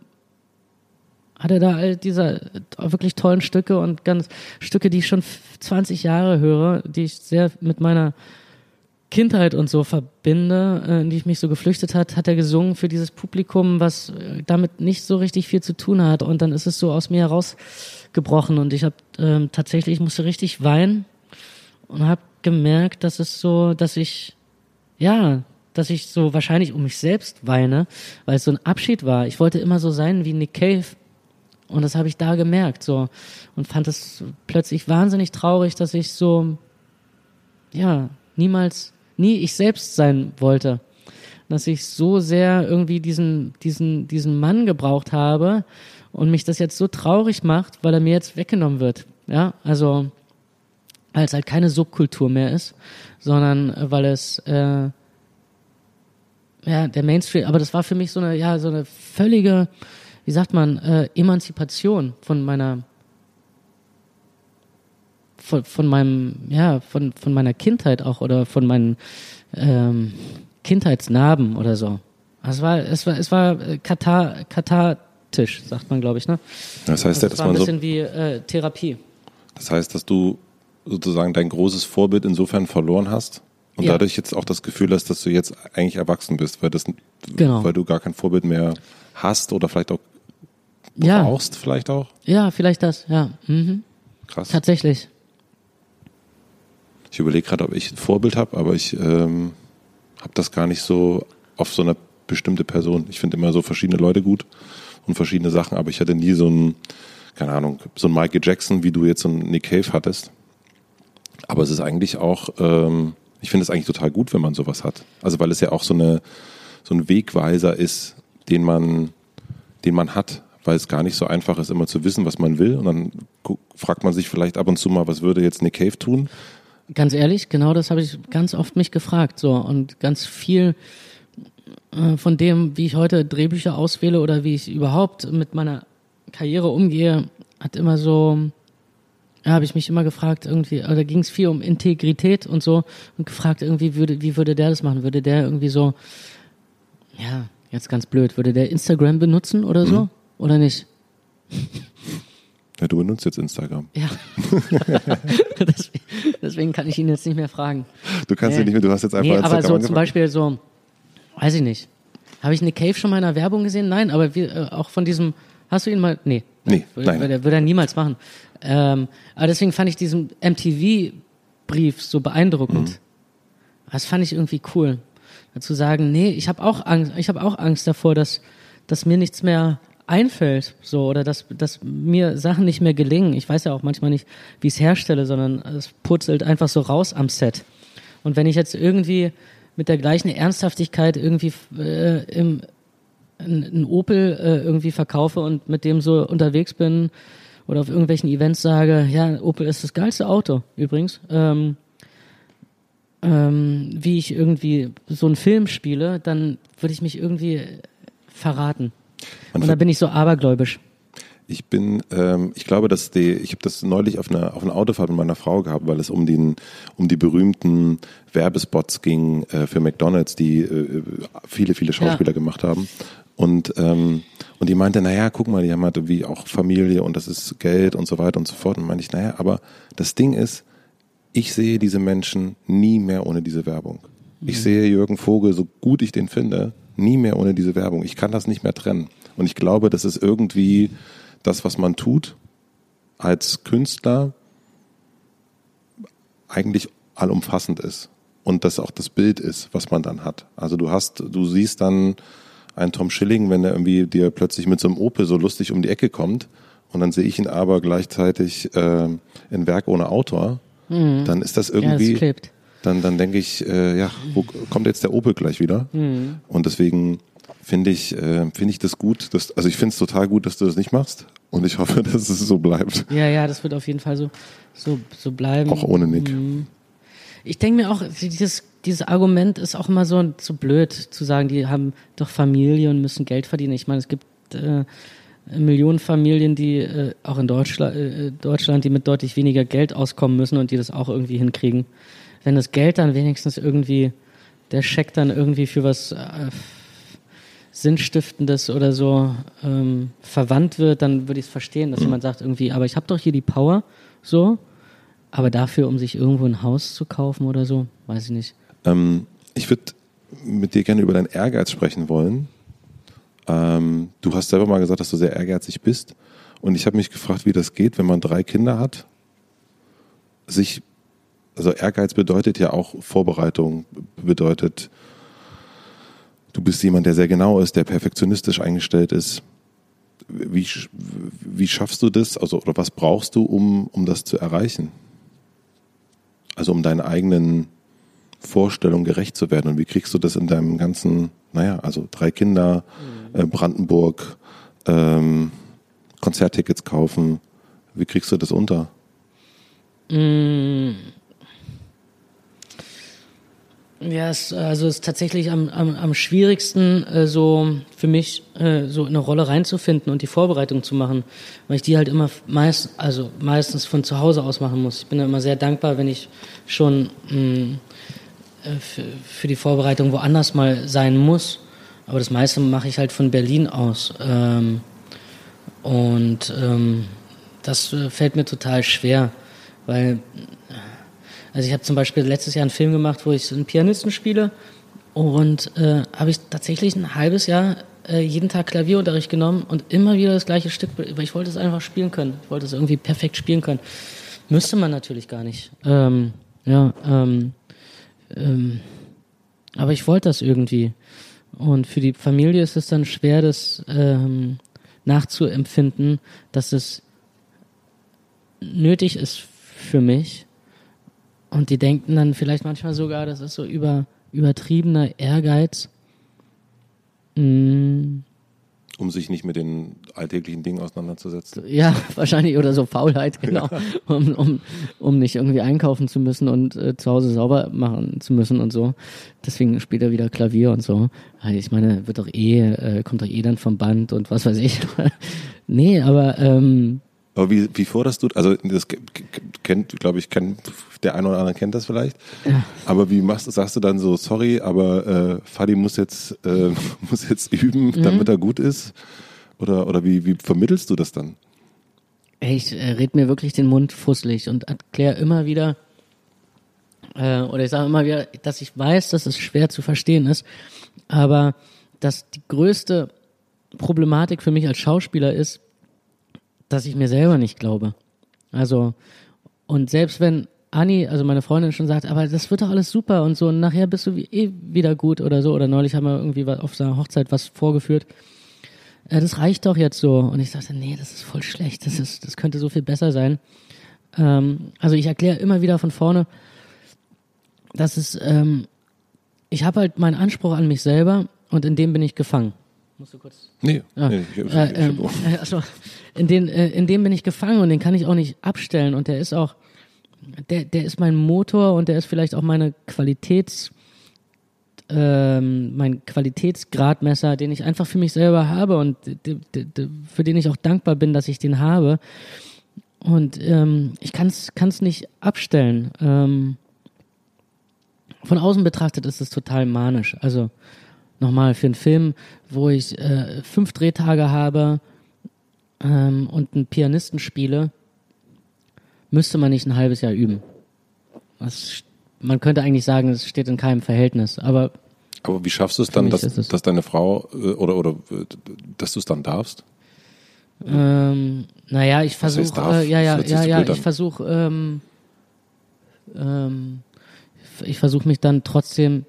hat er da all diese wirklich tollen Stücke und ganz Stücke, die ich schon 20 Jahre höre, die ich sehr mit meiner Kindheit und so verbinde, äh, in die ich mich so geflüchtet hat, hat er gesungen für dieses Publikum, was äh, damit nicht so richtig viel zu tun hat. Und dann ist es so aus mir herausgebrochen und ich habe ähm, tatsächlich, ich musste richtig weinen und habe gemerkt, dass es so, dass ich, ja, dass ich so wahrscheinlich um mich selbst weine, weil es so ein Abschied war. Ich wollte immer so sein wie Nick Cave und das habe ich da gemerkt so und fand es plötzlich wahnsinnig traurig, dass ich so, ja, niemals nie ich selbst sein wollte. Dass ich so sehr irgendwie diesen, diesen, diesen Mann gebraucht habe und mich das jetzt so traurig macht, weil er mir jetzt weggenommen wird. Ja, also, weil es halt keine Subkultur mehr ist, sondern weil es, äh, ja, der Mainstream, aber das war für mich so eine, ja, so eine völlige, wie sagt man, äh, Emanzipation von meiner von, von meinem, ja, von, von meiner Kindheit auch oder von meinen ähm, Kindheitsnarben oder so. Es war, es war, es war äh, katar, kathartisch, sagt man, glaube ich, ne? Das heißt, also dass es war ein man so, bisschen wie äh, Therapie. das heißt, dass du sozusagen dein großes Vorbild insofern verloren hast und Ja. dadurch jetzt auch das Gefühl hast, dass du jetzt eigentlich erwachsen bist, weil das, Genau. weil du gar kein Vorbild mehr hast oder vielleicht auch Ja, brauchst, vielleicht auch. ja, vielleicht das, ja. Mhm. Krass. Tatsächlich. Ich überlege gerade, ob ich ein Vorbild habe, aber ich ähm, habe das gar nicht so auf so eine bestimmte Person. Ich finde immer so verschiedene Leute gut und verschiedene Sachen, aber ich hatte nie so ein, keine Ahnung, so ein Michael Jackson, wie du jetzt so einen Nick Cave hattest. Aber es ist eigentlich auch, ähm, ich finde es eigentlich total gut, wenn man sowas hat. Also weil es ja auch so eine so ein Wegweiser ist, den man, den man hat, weil es gar nicht so einfach ist, immer zu wissen, was man will. Und dann fragt man sich vielleicht ab und zu mal, was würde jetzt Nick Cave tun? Ganz ehrlich, genau das habe ich ganz oft mich gefragt. So und ganz viel äh, von dem, wie ich heute Drehbücher auswähle oder wie ich überhaupt mit meiner Karriere umgehe, hat immer so, ja, habe ich mich immer gefragt, irgendwie, oder ging es viel um Integrität und so und gefragt, irgendwie würde, wie würde der das machen? Würde der irgendwie so, ja, jetzt ganz blöd, würde der Instagram benutzen oder so? Oder nicht? Ja, du benutzt jetzt Instagram. Ja. deswegen, kann ich ihn jetzt nicht mehr fragen. Du kannst Nee. ja nicht mehr, du hast jetzt einfach Nee, aber Instagram so zum angefangen. Beispiel so, weiß ich nicht. Habe ich Nick Cave schon mal in einer Werbung gesehen? Nein, aber wir, äh, auch von diesem, hast du ihn mal, nee. Nee, würde, nein. Würde, würde er niemals machen. Ähm, aber deswegen fand ich diesen MTV-Brief so beeindruckend. Mhm. Das fand ich irgendwie cool. Zu sagen, nee, ich habe auch Angst, ich habe auch Angst davor, dass, dass mir nichts mehr einfällt, so, oder dass, dass mir Sachen nicht mehr gelingen. Ich weiß ja auch manchmal nicht, wie ich es herstelle, sondern es purzelt einfach so raus am Set. Und wenn ich jetzt irgendwie mit der gleichen Ernsthaftigkeit irgendwie äh, im ein, ein Opel äh, irgendwie verkaufe und mit dem so unterwegs bin oder auf irgendwelchen Events sage, ja, Opel ist das geilste Auto übrigens, ähm, ähm, wie ich irgendwie so einen Film spiele, dann würde ich mich irgendwie verraten. Man Und da bin ich so abergläubisch. Ich bin, ähm, ich glaube, dass die, ich habe das neulich auf einer auf einer Autofahrt mit meiner Frau gehabt, weil es um den um die berühmten Werbespots ging äh, für McDonald's, die äh, viele viele Schauspieler gemacht haben. Und ähm, und die meinte, naja, guck mal, die haben halt wie auch Familie und das ist Geld und so weiter und so fort. Und meinte ich, naja, aber das Ding ist, ich sehe diese Menschen nie mehr ohne diese Werbung. Ich sehe Jürgen Vogel, so gut ich den finde, nie mehr ohne diese Werbung. Ich kann das nicht mehr trennen. Und ich glaube, das ist irgendwie das, was man tut als Künstler, eigentlich allumfassend ist. Und das auch das Bild ist, was man dann hat. Also du hast, du siehst dann einen Tom Schilling, wenn er irgendwie dir plötzlich mit so einem Opel so lustig um die Ecke kommt und dann sehe ich ihn aber gleichzeitig äh, in Werk ohne Autor, dann ist das Ja, das irgendwie. Dann, dann denke ich, äh, ja, wo kommt jetzt der Opel gleich wieder? Und deswegen finde ich, äh, finde ich das gut, dass, also ich finde es total gut, dass du das nicht machst und ich hoffe, dass es so bleibt. Ja, ja, das wird auf jeden Fall so, so, so bleiben. Auch ohne Nick. Ich denke mir auch, dieses, dieses Argument ist auch immer so, so blöd zu sagen, die haben doch Familie und müssen Geld verdienen. Ich meine, es gibt äh, Millionen Familien, die äh, auch in Deutschland, äh, Deutschland, die mit deutlich weniger Geld auskommen müssen und die das auch irgendwie hinkriegen. Wenn das Geld dann wenigstens irgendwie, der Scheck dann irgendwie für was, äh, Sinnstiftendes oder so ähm, verwandt wird, dann würde ich es verstehen, dass jemand sagt irgendwie, aber ich habe doch hier die Power, so, aber dafür, um sich irgendwo ein Haus zu kaufen oder so, weiß ich nicht. Ähm, ich würde mit dir gerne über deinen Ehrgeiz sprechen wollen. Ähm, du hast selber mal gesagt, dass du sehr ehrgeizig bist. Und ich habe mich gefragt, wie das geht, wenn man drei Kinder hat. Sich, also Ehrgeiz bedeutet ja auch Vorbereitung, bedeutet, du bist jemand, der sehr genau ist, der perfektionistisch eingestellt ist. Wie, wie schaffst du das? Also, oder was brauchst du, um, um das zu erreichen? Also, um deinen eigenen Vorstellungen gerecht zu werden. Und wie kriegst du das in deinem ganzen, naja, also drei Kinder, mhm. äh, Brandenburg, ähm, Konzerttickets kaufen. Wie kriegst du das unter? Mm. Ja, es, also es ist tatsächlich am, am, am schwierigsten, äh, so für mich äh, so in eine Rolle reinzufinden und die Vorbereitung zu machen, weil ich die halt immer meist, also meistens von zu Hause aus machen muss. Ich bin da immer sehr dankbar, wenn ich schon mh, mm, äh, für, für die Vorbereitung woanders mal sein muss. Aber das meiste mache ich halt von Berlin aus. Ähm, und ähm, das äh, fällt mir total schwer, weil also ich habe zum Beispiel letztes Jahr einen Film gemacht, wo ich einen Pianisten spiele und äh, habe ich tatsächlich ein halbes Jahr äh, jeden Tag Klavierunterricht genommen und immer wieder das gleiche Stück, weil ich wollte es einfach spielen können. Ich wollte es irgendwie perfekt spielen können. Müsste man natürlich gar nicht. Ähm, ja, ähm, ähm, aber ich wollte das irgendwie. Und für die Familie ist es dann schwer, das ähm, nachzuempfinden, dass es nötig ist für mich. Und die denken dann vielleicht manchmal sogar, das ist so über, übertriebener Ehrgeiz. Mm, um sich nicht mit den alltäglichen Dingen auseinanderzusetzen. Ja, wahrscheinlich oder so Faulheit, genau. Ja. Um, um, um nicht irgendwie einkaufen zu müssen und äh, zu Hause sauber machen zu müssen und so. Deswegen spielt er wieder Klavier und so. Ich meine, wird doch eh, äh, kommt doch eh dann vom Band und was weiß ich. nee, aber ähm, aber wie, wie forderst du, also das kennt, glaube ich, kennt, der eine oder andere kennt das vielleicht. Ja. Aber wie machst sagst du dann so, sorry, aber äh, Fadi muss jetzt, äh, muss jetzt üben, mhm. damit er gut ist? Oder, oder wie, wie vermittelst du das dann? Ich äh, red mir wirklich den Mund fusselig und erkläre immer wieder, äh, oder ich sage immer wieder, dass ich weiß, dass es schwer zu verstehen ist, aber dass die größte Problematik für mich als Schauspieler ist, dass ich mir selber nicht glaube. Also, und selbst wenn Anni, also meine Freundin schon sagt, aber das wird doch alles super und so, und nachher bist du eh wieder gut oder so, oder neulich haben wir irgendwie auf seiner Hochzeit was vorgeführt. Äh, das reicht doch jetzt so. Und ich sagte, nee, das ist voll schlecht, das ist, das könnte so viel besser sein. Ähm, also ich erkläre immer wieder von vorne, dass es, ähm, ich habe halt meinen Anspruch an mich selber und in dem bin ich gefangen. Musst du kurz. Nee, ah, nee ich, ich, äh, äh, also, in, den, äh, in dem bin ich gefangen und den kann ich auch nicht abstellen. Und der ist auch, der, der ist mein Motor und der ist vielleicht auch meine Qualitäts, ähm, mein Qualitätsgradmesser, den ich einfach für mich selber habe und für den ich auch dankbar bin, dass ich den habe. Und ähm, ich kann es nicht abstellen. Ähm, von außen betrachtet ist es total manisch. Also nochmal für einen Film, wo ich äh, fünf Drehtage habe ähm, und einen Pianisten spiele, müsste man nicht ein halbes Jahr üben. Das, man könnte eigentlich sagen, es steht in keinem Verhältnis, aber aber wie schaffst du es dann, dass, es dass deine Frau äh, oder oder äh, dass du es dann darfst? Ähm, naja, ich versuche, äh, ja, ja, ja, ja, ich versuche, ähm, ähm, ich versuche mich dann trotzdem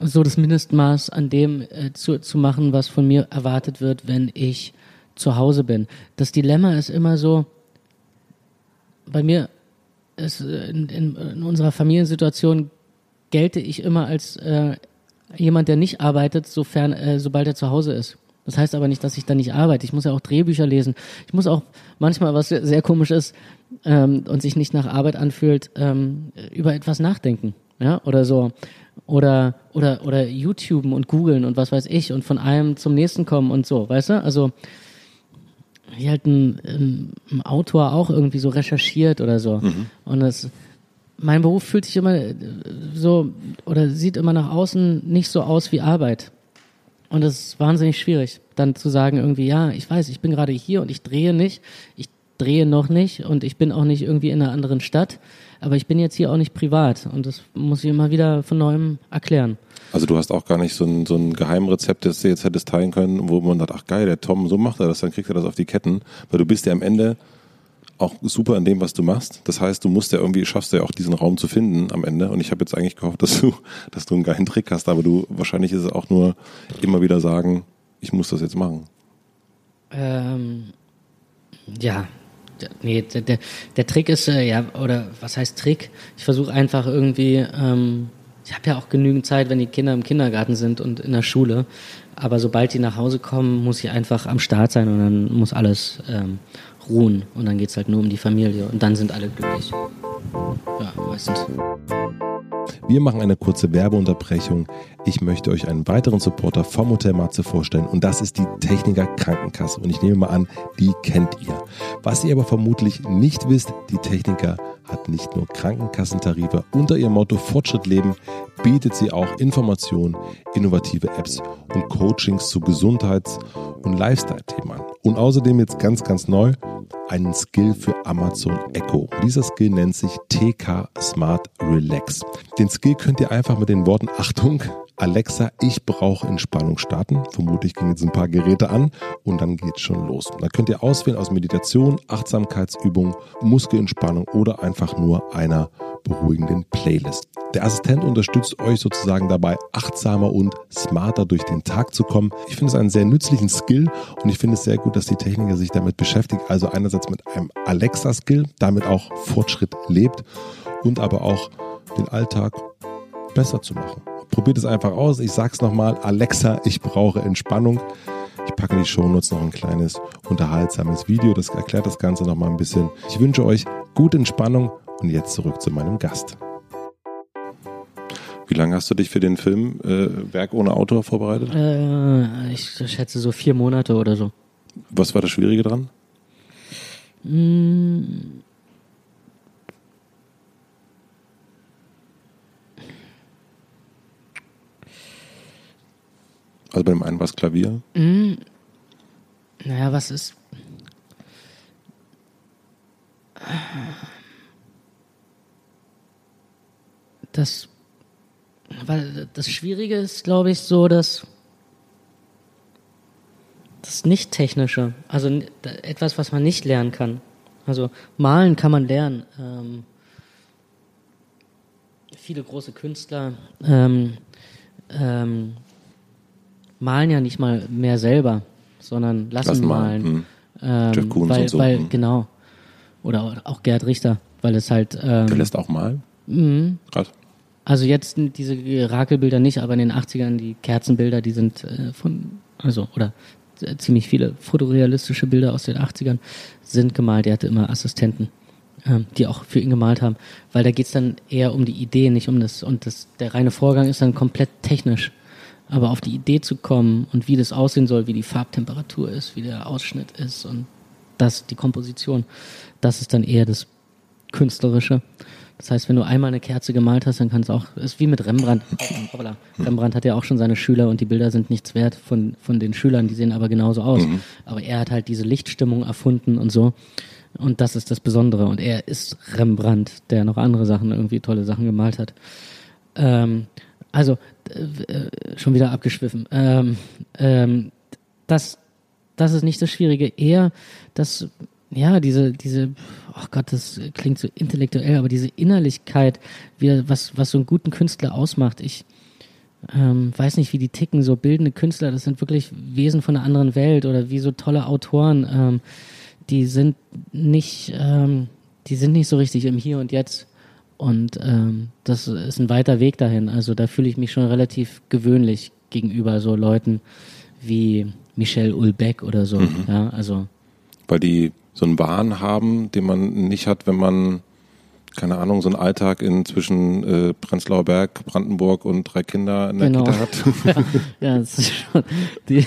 so das Mindestmaß an dem äh, zu, zu machen, was von mir erwartet wird, wenn ich zu Hause bin. Das Dilemma ist immer so, bei mir ist äh, in, in, in unserer Familiensituation gelte ich immer als äh, jemand, der nicht arbeitet, sofern, äh, sobald er zu Hause ist. Das heißt aber nicht, dass ich da nicht arbeite. Ich muss ja auch Drehbücher lesen. Ich muss auch manchmal, was sehr, sehr komisch ist ähm, und sich nicht nach Arbeit anfühlt, ähm, über etwas nachdenken, ja, oder so oder oder oder YouTuben und googeln und was weiß ich und von einem zum nächsten kommen und so, weißt du? Also wie halt ein, ein, ein Autor auch irgendwie so recherchiert oder so. Mhm. Und das mein Beruf fühlt sich immer so oder sieht immer nach außen nicht so aus wie Arbeit. Und es ist wahnsinnig schwierig, dann zu sagen irgendwie, ja, ich weiß, ich bin gerade hier und ich drehe nicht, ich drehe noch nicht und ich bin auch nicht irgendwie in einer anderen Stadt, aber ich bin jetzt hier auch nicht privat und das muss ich immer wieder von neuem erklären. Also du hast auch gar nicht so ein, so ein Geheimrezept, das du jetzt hättest teilen können, wo man sagt, ach geil, der Tom, so macht er das, dann kriegt er das auf die Ketten, weil du bist ja am Ende auch super in dem, was du machst. Das heißt, du musst ja irgendwie, schaffst ja auch diesen Raum zu finden am Ende. Und ich habe jetzt eigentlich gehofft, dass du, dass du einen geilen Trick hast, aber du, wahrscheinlich ist es auch nur immer wieder sagen, ich muss das jetzt machen. Ähm, ja, nee, der, der, der Trick ist, äh, ja, oder was heißt Trick? Ich versuche einfach irgendwie, ähm, ich habe ja auch genügend Zeit, wenn die Kinder im Kindergarten sind und in der Schule. Aber sobald die nach Hause kommen, muss ich einfach am Start sein und dann muss alles ähm, ruhen. Und dann geht es halt nur um die Familie und dann sind alle glücklich. Ja, meistens. Wir machen eine kurze Werbeunterbrechung. Ich möchte euch einen weiteren Supporter vom Hotel Matze vorstellen und das ist die Techniker Krankenkasse. Und ich nehme mal an, die kennt ihr. Was ihr aber vermutlich nicht wisst, die Techniker hat nicht nur Krankenkassentarife. Unter ihrem Motto Fortschritt leben bietet sie auch Informationen, innovative Apps und Coachings zu Gesundheits- und Lifestyle-Themen an. Und außerdem jetzt ganz, ganz neu einen Skill für Amazon Echo. dieser Skill nennt sich TK Smart Relax. Den Skill könnt ihr einfach mit den Worten Achtung, Alexa, ich brauche Entspannung starten. Vermutlich gehen jetzt ein paar Geräte an und dann geht's schon los. Da könnt ihr auswählen aus Meditation, Achtsamkeitsübung, Muskelentspannung oder einfach nur einer beruhigenden Playlist. Der Assistent unterstützt euch sozusagen dabei, achtsamer und smarter durch den Tag zu kommen. Ich finde es einen sehr nützlichen Skill und ich finde es sehr gut, dass die Techniker sich damit beschäftigt. Also einerseits mit einem Alexa-Skill, damit auch Fortschritt lebt und aber auch den Alltag besser zu machen. Probiert es einfach aus. Ich sag's nochmal, Alexa, ich brauche Entspannung. Ich packe in die Shownotes noch ein kleines unterhaltsames Video, das erklärt das Ganze nochmal ein bisschen. Ich wünsche euch gute Entspannung und jetzt zurück zu meinem Gast. Wie lange hast du dich für den Film äh, Werk ohne Autor vorbereitet? Äh, ich schätze so vier Monate oder so. Was war das Schwierige dran? Mm. Also bei dem einen war es Klavier? Mm. Naja, was ist. Das, weil das Schwierige ist, glaube ich, so, dass das Nicht-Technische, also etwas, was man nicht lernen kann. Also malen kann man lernen. Ähm, viele große Künstler ähm, ähm, malen ja nicht mal mehr selber, sondern lassen, lassen malen. Hm. Ähm, Jeff Koons weil, und so. Weil, hm. Genau. Oder auch Gerd Richter, weil es halt. Ähm, Der lässt auch malen? Mhm. Krass. Also jetzt diese Rakelbilder nicht, aber in den 80ern die Kerzenbilder, die sind äh, von, also, oder äh, ziemlich viele fotorealistische Bilder aus den 80ern sind gemalt. Er hatte immer Assistenten, ähm, die auch für ihn gemalt haben, weil da geht's dann eher um die Idee, nicht um das. Und das, der reine Vorgang ist dann komplett technisch. Aber auf die Idee zu kommen und wie das aussehen soll, wie die Farbtemperatur ist, wie der Ausschnitt ist und das, die Komposition, das ist dann eher das Künstlerische. Das heißt, wenn du einmal eine Kerze gemalt hast, dann kann es auch, ist wie mit Rembrandt. Hoppala. Rembrandt hat ja auch schon seine Schüler und die Bilder sind nichts wert von, von den Schülern, die sehen aber genauso aus. Mhm. Aber er hat halt diese Lichtstimmung erfunden und so. Und das ist das Besondere. Und er ist Rembrandt, der noch andere Sachen, irgendwie tolle Sachen gemalt hat. Ähm, also, äh, schon wieder abgeschwiffen. Ähm, ähm, das, das ist nicht das Schwierige. Eher, dass, ja, diese, diese, oh Gott, das klingt so intellektuell, aber diese Innerlichkeit, wie, was, was so einen guten Künstler ausmacht. Ich ähm, weiß nicht, wie die ticken, so bildende Künstler, das sind wirklich Wesen von einer anderen Welt oder wie so tolle Autoren, ähm, die sind nicht, ähm, die sind nicht so richtig im Hier und Jetzt und ähm, das ist ein weiter Weg dahin. Also da fühle ich mich schon relativ gewöhnlich gegenüber so Leuten wie Michel Ulbeck oder so. Mhm. Ja, also weil die so einen Wahn haben, den man nicht hat, wenn man keine Ahnung, so einen Alltag in zwischen äh, Prenzlauer Berg, Brandenburg und drei Kinder in der genau. Kita hat. ja, das ist schon die,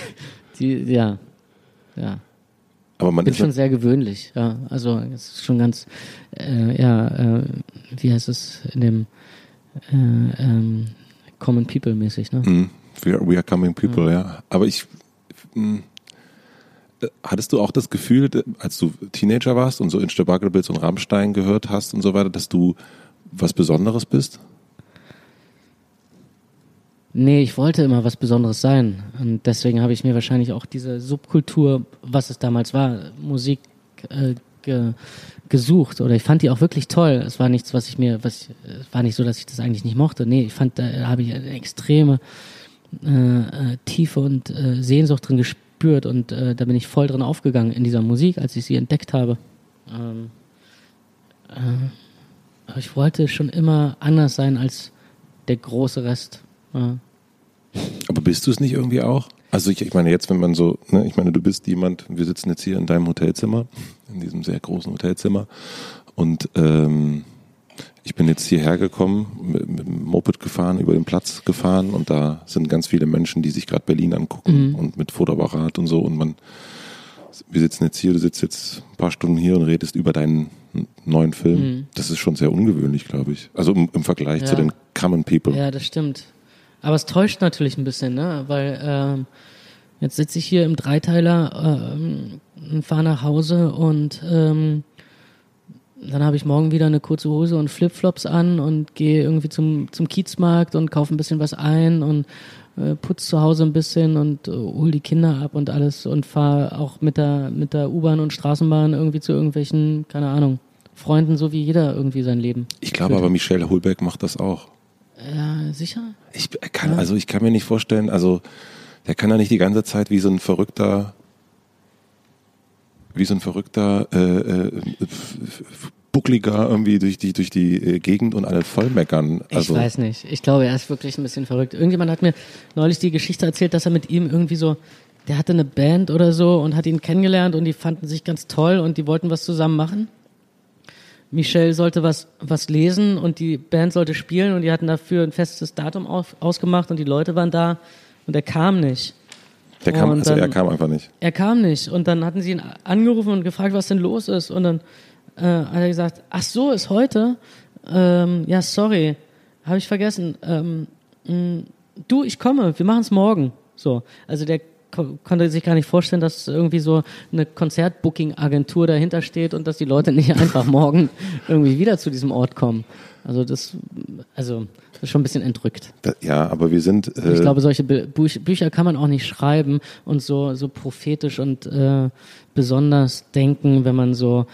die, ja, ja. Aber man bin schon sehr gewöhnlich, ja. Also es ist schon ganz, äh, ja, äh, wie heißt es in dem äh, ähm, Common People mäßig, ne? Mhm. We are, we are coming people, mhm. ja. Aber ich, hm, äh, hattest du auch das Gefühl, als du Teenager warst und so in Instabucklebills und Rammstein gehört hast und so weiter, dass du was Besonderes bist? Nee, ich wollte immer was Besonderes sein. Und deswegen habe ich mir wahrscheinlich auch diese Subkultur, was es damals war, Musik äh, ge, gesucht. Oder ich fand die auch wirklich toll. Es war nichts, was ich mir, was es war nicht so, dass ich das eigentlich nicht mochte. Nee, ich fand, da habe ich eine extreme äh, äh, Tiefe und äh, Sehnsucht drin gespürt und äh, da bin ich voll drin aufgegangen in dieser Musik, als ich sie entdeckt habe. Ähm, äh, aber ich wollte schon immer anders sein als der große Rest. Ja. Aber bist du es nicht irgendwie auch? Also ich, ich meine jetzt, wenn man so, ne, ich meine, du bist jemand, wir sitzen jetzt hier in deinem Hotelzimmer, in diesem sehr großen Hotelzimmer und ähm, ich bin jetzt hierher gekommen, mit, mit dem Moped gefahren, über den Platz gefahren und da sind ganz viele Menschen, die sich gerade Berlin angucken mhm. und mit Fotoapparat und so und man, wir sitzen jetzt hier, du sitzt jetzt ein paar Stunden hier und redest über deinen neuen Film. Mhm. Das ist schon sehr ungewöhnlich, glaube ich. Also im, im Vergleich ja. zu den Common People. Ja, das stimmt. Aber es täuscht natürlich ein bisschen, ne? Weil ähm, jetzt sitze ich hier im Dreiteiler ähm, und fahre nach Hause und ähm, dann habe ich morgen wieder eine kurze Hose und Flipflops an und gehe irgendwie zum, zum Kiezmarkt und kaufe ein bisschen was ein und äh, putz zu Hause ein bisschen und äh, hol die Kinder ab und alles und fahre auch mit der, mit der U-Bahn und Straßenbahn irgendwie zu irgendwelchen, keine Ahnung, Freunden, so wie jeder irgendwie sein Leben. Ich glaube aber, Michelle Holberg macht das auch. Ja, sicher? Ich kann, ja. also ich kann mir nicht vorstellen, also der kann ja nicht die ganze Zeit wie so ein verrückter, wie so ein verrückter äh, äh, buckliger irgendwie durch die durch die äh, Gegend und alle vollmeckern. Also ich weiß nicht. Ich glaube, er ist wirklich ein bisschen verrückt. Irgendjemand hat mir neulich die Geschichte erzählt, dass er mit ihm irgendwie so, der hatte eine Band oder so und hat ihn kennengelernt und die fanden sich ganz toll und die wollten was zusammen machen. Michelle sollte was, was lesen und die Band sollte spielen und die hatten dafür ein festes Datum auf, ausgemacht und die Leute waren da und er kam nicht. Der kam, also dann, er kam einfach nicht. Er kam nicht und dann hatten sie ihn angerufen und gefragt, was denn los ist und dann äh, hat er gesagt, ach so, ist heute? Ähm, ja, sorry, habe ich vergessen. Ähm, mh, mm, du, ich komme, wir machen es morgen. So, also der konnte sich gar nicht vorstellen, dass irgendwie so eine Konzertbooking-Agentur dahinter steht und dass die Leute nicht einfach morgen irgendwie wieder zu diesem Ort kommen. Also das, also das ist schon ein bisschen entrückt. Da, ja, aber wir sind. Äh ich glaube, solche Bü Bücher kann man auch nicht schreiben und so so prophetisch und äh, besonders denken, wenn man so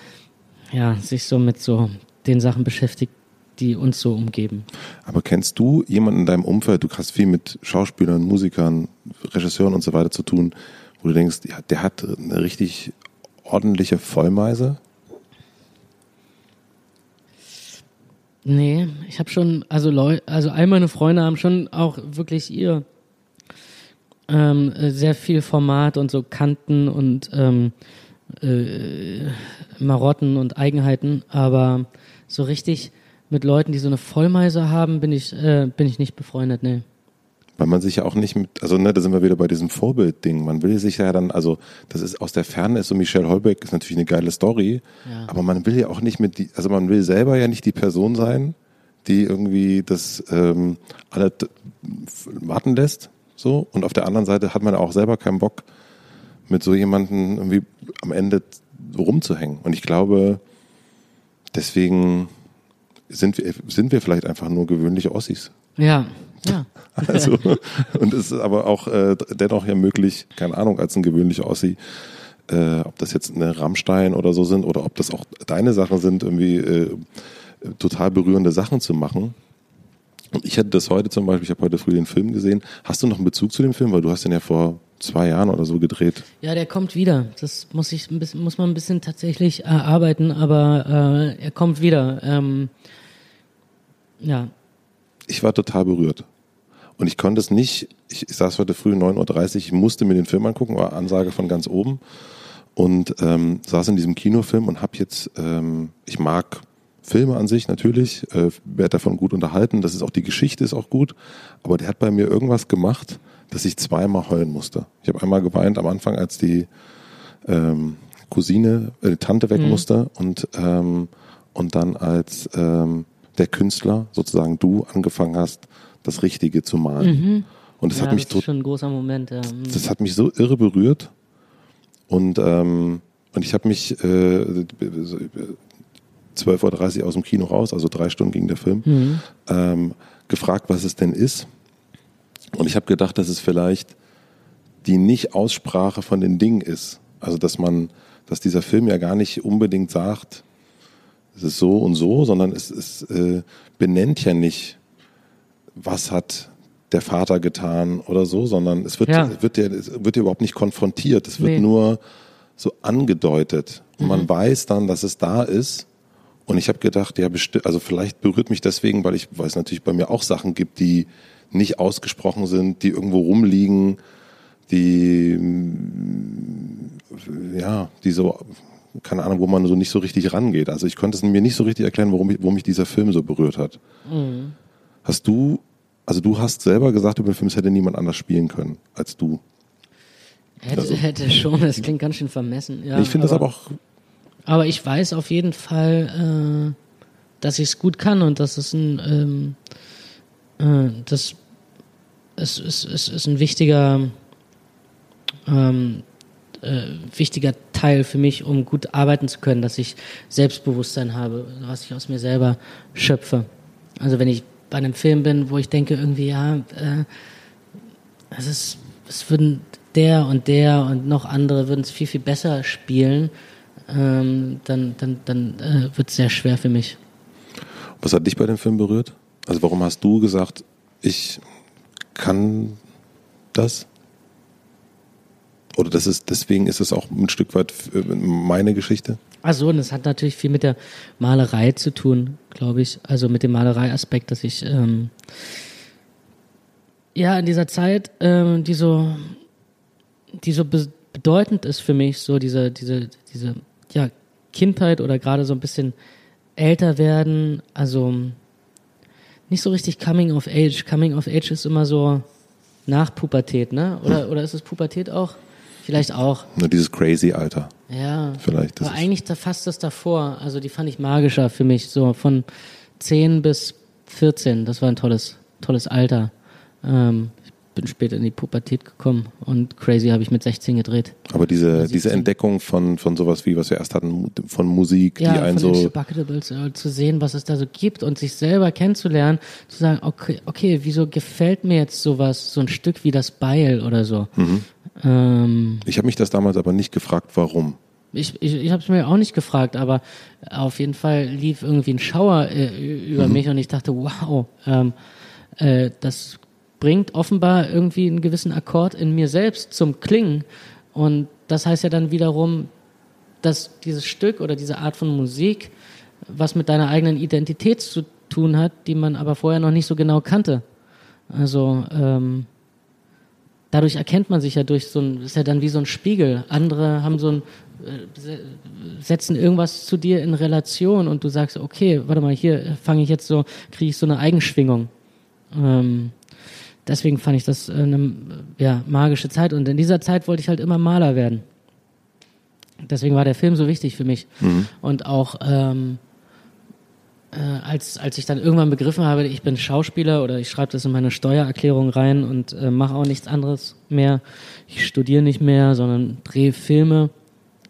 ja sich so mit so den Sachen beschäftigt, die uns so umgeben. Aber kennst du jemanden in deinem Umfeld, du hast viel mit Schauspielern, Musikern, Regisseuren und so weiter zu tun, wo du denkst, ja, der hat eine richtig ordentliche Vollmeise? Nee, ich habe schon, also Leute, also all meine Freunde haben schon auch wirklich ihr ähm, sehr viel Format und so Kanten und ähm, äh, Marotten und Eigenheiten, aber so richtig mit Leuten, die so eine Vollmeise haben, bin ich, äh, bin ich nicht befreundet, nee. Weil man sich ja auch nicht mit, also ne, da sind wir wieder bei diesem Vorbildding. Man will sich ja dann, also das ist aus der Ferne ist so Michelle Holbeck ist natürlich eine geile Story, ja. aber man will ja auch nicht mit die, also man will selber ja nicht die Person sein, die irgendwie das ähm, alle warten lässt, so. Und auf der anderen Seite hat man auch selber keinen Bock, mit so jemanden irgendwie am Ende rumzuhängen. Und ich glaube, deswegen sind wir, sind wir vielleicht einfach nur gewöhnliche Ossis. Ja, ja. Also, und es ist aber auch äh, dennoch ja möglich, keine Ahnung, als ein gewöhnlicher Ossi, äh, ob das jetzt eine Rammstein oder so sind oder ob das auch deine Sachen sind, irgendwie äh, total berührende Sachen zu machen. Und ich hatte das heute zum Beispiel, ich habe heute früh den Film gesehen. Hast du noch einen Bezug zu dem Film? Weil du hast den ja vor zwei Jahren oder so gedreht. Ja, der kommt wieder. Das muss ich ein bisschen, muss man ein bisschen tatsächlich erarbeiten, aber äh, er kommt wieder. Ähm, ja. Ich war total berührt. Und ich konnte es nicht, ich, ich saß heute früh 9.30 Uhr, ich musste mir den Film angucken, war Ansage von ganz oben und ähm, saß in diesem Kinofilm und habe jetzt, ähm, ich mag Filme an sich natürlich, äh, werde davon gut unterhalten, das ist auch die Geschichte ist auch gut, aber der hat bei mir irgendwas gemacht, dass ich zweimal heulen musste. Ich habe einmal geweint am Anfang, als die ähm, Cousine, äh, Tante weg mhm. musste und ähm, und dann als ähm, der Künstler, sozusagen du, angefangen hast, das Richtige zu malen. Mhm. Und das ja, hat mich das ist schon ein großer Moment. Ja. Mhm. das hat mich so irre berührt. Und, ähm, und ich habe mich äh, 12.30 Uhr aus dem Kino raus, also drei Stunden ging der Film, Mhm. ähm, gefragt, was es denn ist. Und ich habe gedacht, dass es vielleicht die Nicht-Aussprache von den Dingen ist. Also dass man, dass dieser Film ja gar nicht unbedingt sagt, es ist so und so, sondern es, es äh, benennt ja nicht, was hat der Vater getan oder so, sondern es wird, Ja. es wird, ja, es wird ja überhaupt nicht konfrontiert. Es wird Nee. nur so angedeutet. Und man weiß dann, dass es da ist. Und ich habe gedacht, ja, also vielleicht berührt mich deswegen, weil ich weiß natürlich bei mir auch Sachen gibt, die nicht ausgesprochen sind, die irgendwo rumliegen, die ja, die so, keine Ahnung, wo man so nicht so richtig rangeht. Also ich konnte es mir nicht so richtig erklären, warum, ich, warum mich dieser Film so berührt hat. Hast du, also du hast selber gesagt über den Film, es hätte niemand anders spielen können als du. Hätte, Also- hätte schon, das klingt ganz schön vermessen. Ja, ich finde das aber auch, Aber ich weiß auf jeden Fall, äh, dass ich es gut kann und dass es ein, ähm, äh, das es ist, es ist ein wichtiger, ähm, äh, wichtiger Teil für mich, um gut arbeiten zu können, dass ich Selbstbewusstsein habe, was ich aus mir selber schöpfe. Also wenn ich bei einem Film bin, wo ich denke irgendwie, ja, äh, es ist, es würden der und der und noch andere würden es viel, viel besser spielen, ähm, dann, dann, dann äh, wird es sehr schwer für mich. was hat dich bei dem Film berührt? Also warum hast du gesagt, ich kann das? Oder das ist, deswegen ist es auch ein Stück weit äh, meine Geschichte? Also, und es hat natürlich viel mit der Malerei zu tun, glaube ich. Also mit dem Malereiaspekt, dass ich ähm, ja in dieser Zeit, ähm, die so, die so be bedeutend ist für mich, so diese, diese, diese ja, Kindheit oder gerade so ein bisschen älter werden, also nicht so richtig Coming of Age. Coming of Age ist immer so nach Pubertät, ne? Oder, oder ist es Pubertät auch? Vielleicht auch. Nur dieses crazy Alter, Ja. vielleicht. Das Aber eigentlich da fast das davor. Also die fand ich magischer für mich. So von 10 bis 14. Das war ein tolles, tolles Alter. Ähm, bin später in die Pubertät gekommen und Crazy habe ich mit 16 gedreht. aber diese, diese die- Entdeckung von, von sowas wie, was wir erst hatten, von Musik, Ja, die einen von so, Shabakables, äh, zu sehen, was es da so gibt und sich selber kennenzulernen, zu sagen, okay, okay, wieso gefällt mir jetzt sowas, so ein Stück wie das Beil oder so. Mhm. Ähm, ich habe mich das damals aber nicht gefragt, warum. Ich, ich, ich habe es mir auch nicht gefragt, aber auf jeden Fall lief irgendwie ein Schauer äh, über mich und ich dachte, wow, ähm, äh, das bringt offenbar irgendwie einen gewissen Akkord in mir selbst zum Klingen. Und das heißt ja dann wiederum, dass dieses Stück oder diese Art von Musik was mit deiner eigenen Identität zu tun hat, die man aber vorher noch nicht so genau kannte. Also ähm, dadurch erkennt man sich ja durch so ein, ist ja dann wie so ein Spiegel. Andere haben so ein, äh, se- setzen irgendwas zu dir in Relation und du sagst, okay, warte mal, hier fange ich jetzt so, kriege ich so eine Eigenschwingung. Ähm, deswegen fand ich das äh, eine ja, magische Zeit und in dieser Zeit wollte ich halt immer Maler werden. Deswegen war der Film so wichtig für mich. Und auch ähm, äh, als, als ich dann irgendwann begriffen habe, ich bin Schauspieler oder ich schreibe das in meine Steuererklärung rein und äh, mache auch nichts anderes mehr. Ich studiere nicht mehr, sondern drehe Filme.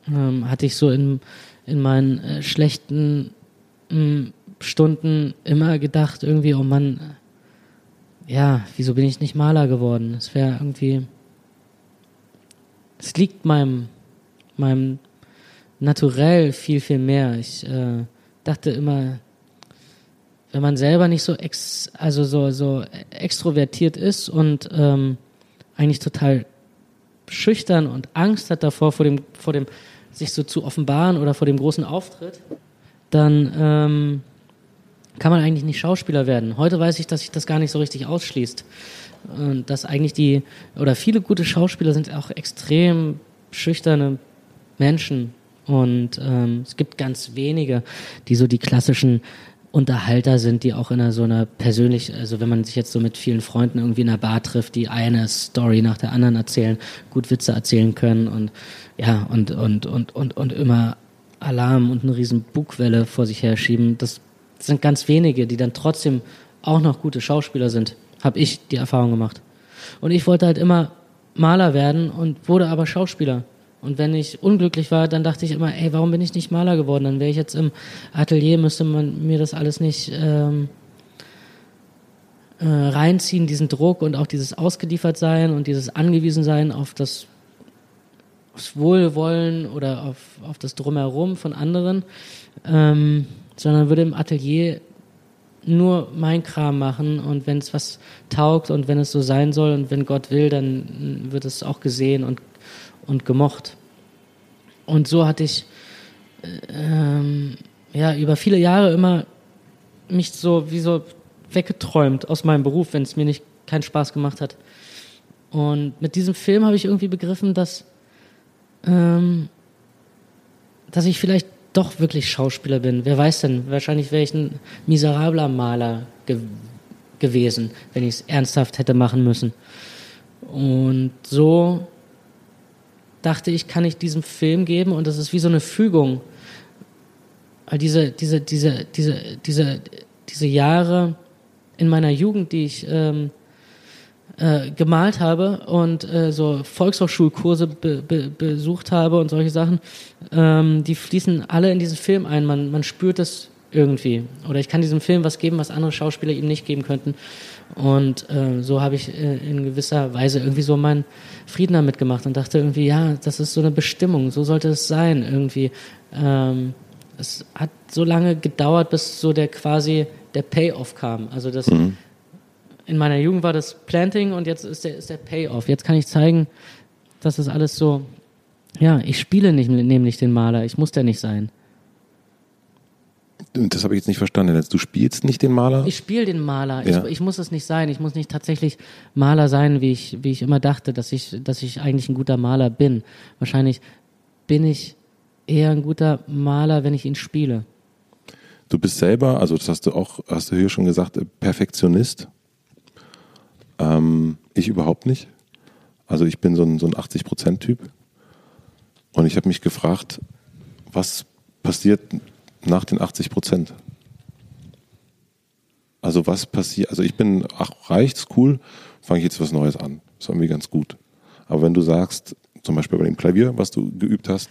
Ähm, hatte ich so in, in meinen äh, schlechten mh, Stunden immer gedacht, irgendwie, oh Mann, äh, ja, wieso bin ich nicht Maler geworden? Es wäre irgendwie, es liegt meinem, meinem Naturell viel, viel mehr. Ich äh, dachte immer, wenn man selber nicht so ex, also so, so extrovertiert ist und ähm, eigentlich total schüchtern und Angst hat davor, vor dem, vor dem, sich so zu offenbaren oder vor dem großen Auftritt, dann ähm, kann man eigentlich nicht Schauspieler werden. Heute weiß ich, dass sich das gar nicht so richtig ausschließt. Und dass eigentlich die, oder viele gute Schauspieler sind auch extrem schüchterne Menschen. Und ähm, es gibt ganz wenige, die so die klassischen Unterhalter sind, die auch in einer so einer persönlich, also wenn man sich jetzt so mit vielen Freunden irgendwie in einer Bar trifft, die eine Story nach der anderen erzählen, gut Witze erzählen können und ja, und, und, und, und, und immer Alarm und eine riesen Bugwelle vor sich her schieben. Das sind ganz wenige, die dann trotzdem auch noch gute Schauspieler sind. Habe ich die Erfahrung gemacht. Und ich wollte halt immer Maler werden und wurde aber Schauspieler. Und wenn ich unglücklich war, dann dachte ich immer, ey, warum bin ich nicht Maler geworden? Dann wäre ich jetzt im Atelier, müsste man mir das alles nicht ähm, äh, reinziehen, diesen Druck und auch dieses ausgeliefert sein und dieses angewiesen sein auf das, aufs Wohlwollen oder auf, auf das Drumherum von anderen, ähm, sondern würde im Atelier nur mein Kram machen und wenn es was taugt und wenn es so sein soll und wenn Gott will, dann wird es auch gesehen und, und gemocht. Und so hatte ich ähm, ja über viele Jahre immer mich so wie so weggeträumt aus meinem Beruf, wenn es mir nicht keinen Spaß gemacht hat. Und mit diesem Film habe ich irgendwie begriffen, dass ähm, dass ich vielleicht doch wirklich Schauspieler bin. Wer weiß denn? Wahrscheinlich wäre ich ein miserabler Maler ge gewesen, wenn ich es ernsthaft hätte machen müssen. Und so dachte ich, kann ich diesem Film geben und das ist wie so eine Fügung. Weil diese, diese, diese, diese, diese, diese Jahre in meiner Jugend, die ich ähm, äh, gemalt habe und äh, so Volkshochschulkurse be be besucht habe und solche Sachen, ähm, die fließen alle in diesen Film ein. Man, man spürt es irgendwie. Oder ich kann diesem Film was geben, was andere Schauspieler ihm nicht geben könnten. Und äh, so habe ich äh, in gewisser Weise irgendwie so meinen Frieden damit gemacht und dachte irgendwie, ja, das ist so eine Bestimmung, so sollte es sein irgendwie. Ähm, es hat so lange gedauert, bis so der quasi der Payoff kam. Also das mhm in meiner Jugend war das Planting und jetzt ist der, ist der Payoff. Jetzt kann ich zeigen, dass das alles so, ja, ich spiele nicht, nämlich den Maler, ich muss der nicht sein. Das habe ich jetzt nicht verstanden. Du spielst nicht den Maler? Ich spiele den Maler. Ja. Ich, ich, muss es nicht sein. Ich muss nicht tatsächlich Maler sein, wie ich, wie ich immer dachte, dass ich, dass ich eigentlich ein guter Maler bin. Wahrscheinlich bin ich eher ein guter Maler, wenn ich ihn spiele. Du bist selber, also das hast du auch, hast du hier schon gesagt, Perfektionist. Ähm, ich überhaupt nicht. Also ich bin so ein, so ein 80-Prozent-Typ. Und ich habe mich gefragt, was passiert nach den 80 Prozent? Also was passiert, also ich bin, ach, reicht's, cool, fange ich jetzt was Neues an. Ist irgendwie ganz gut. Aber wenn du sagst, zum Beispiel bei dem Klavier, was du geübt hast,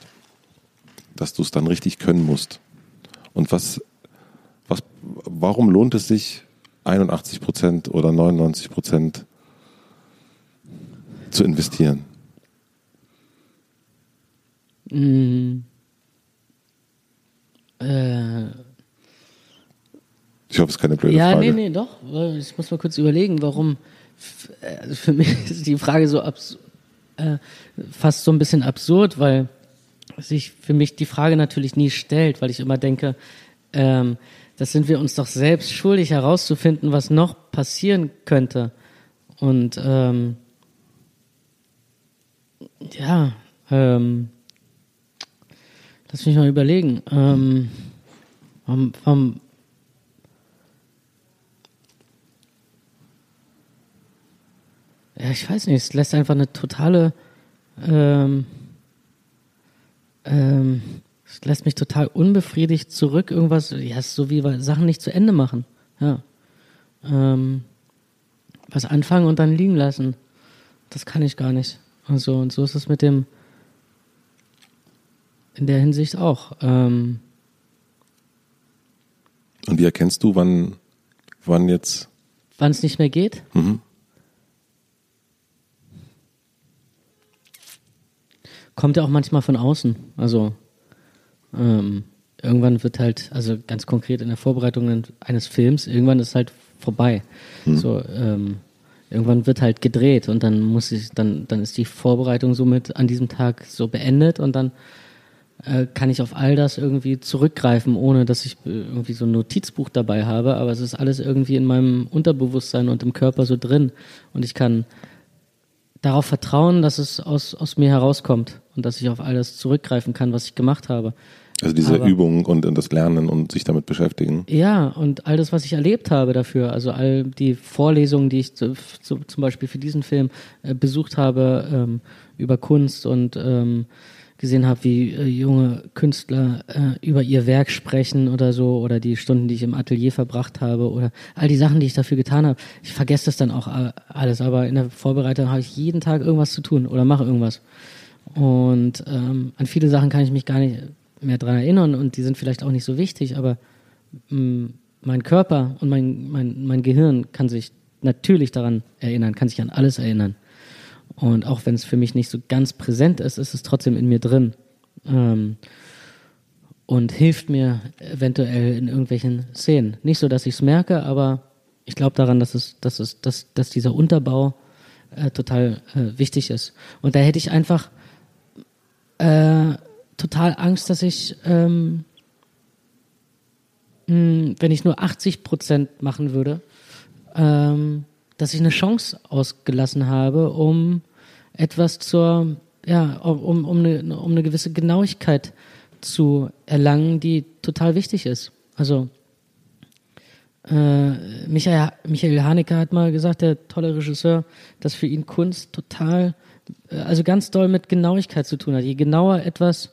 dass du es dann richtig können musst. Und was, was, warum lohnt es sich, 81 Prozent oder 99 Prozent zu investieren? Mm. Äh. Ich hoffe, es ist keine blöde ja, Frage. Ja, nee, nee, doch. Ich muss mal kurz überlegen, warum. Also für mich ist die Frage so äh, fast so ein bisschen absurd, weil sich für mich die Frage natürlich nie stellt, weil ich immer denke, ähm, das sind wir uns doch selbst schuldig herauszufinden, was noch passieren könnte. Und ähm, ja, ähm, lass mich mal überlegen. Ähm, warum, warum, ja, ich weiß nicht, es lässt einfach eine totale ähm, ähm, es lässt mich total unbefriedigt zurück, irgendwas, ja, so wie Sachen nicht zu Ende machen. Ja. Ähm, was anfangen und dann liegen lassen. Das kann ich gar nicht. Also, und so ist es mit dem, in der Hinsicht auch. Ähm, und wie erkennst du, wann, wann jetzt? Wann es nicht mehr geht? Mhm. Kommt ja auch manchmal von außen. Also, ähm, irgendwann wird halt, also ganz konkret in der Vorbereitung eines Films, irgendwann ist halt vorbei. Hm. So, ähm, irgendwann wird halt gedreht und dann muss ich, dann, dann ist die Vorbereitung somit an diesem Tag so beendet und dann äh, kann ich auf all das irgendwie zurückgreifen, ohne dass ich irgendwie so ein Notizbuch dabei habe, aber es ist alles irgendwie in meinem Unterbewusstsein und im Körper so drin und ich kann darauf vertrauen, dass es aus, aus mir herauskommt und dass ich auf alles zurückgreifen kann, was ich gemacht habe. Also diese Aber, Übung und, und das Lernen und sich damit beschäftigen. Ja, und all das, was ich erlebt habe dafür, also all die Vorlesungen, die ich zu, zu, zum Beispiel für diesen Film äh, besucht habe ähm, über Kunst und ähm, gesehen habe, wie äh, junge Künstler äh, über ihr Werk sprechen oder so, oder die Stunden, die ich im Atelier verbracht habe, oder all die Sachen, die ich dafür getan habe. Ich vergesse das dann auch alles, aber in der Vorbereitung habe ich jeden Tag irgendwas zu tun oder mache irgendwas. Und ähm, an viele Sachen kann ich mich gar nicht mehr dran erinnern und die sind vielleicht auch nicht so wichtig, aber mh, mm, mein Körper und mein, mein, mein Gehirn kann sich natürlich daran erinnern, kann sich an alles erinnern. Und auch wenn es für mich nicht so ganz präsent ist, ist es trotzdem in mir drin. Ähm, und hilft mir eventuell in irgendwelchen Szenen. Nicht so, dass ich es merke, aber ich glaube daran, dass es, dass es, dass, dass dieser Unterbau äh, total äh, wichtig ist. Und da hätte ich einfach äh, total Angst, dass ich, ähm, mh, hm, wenn ich nur 80 Prozent machen würde, ähm, dass ich eine Chance ausgelassen habe, um etwas zur, ja, um, um, eine, um eine gewisse Genauigkeit zu erlangen, die total wichtig ist. Also äh, Michael, Michael Haneke hat mal gesagt, der tolle Regisseur, dass für ihn Kunst total, also ganz doll mit Genauigkeit zu tun hat. Je genauer etwas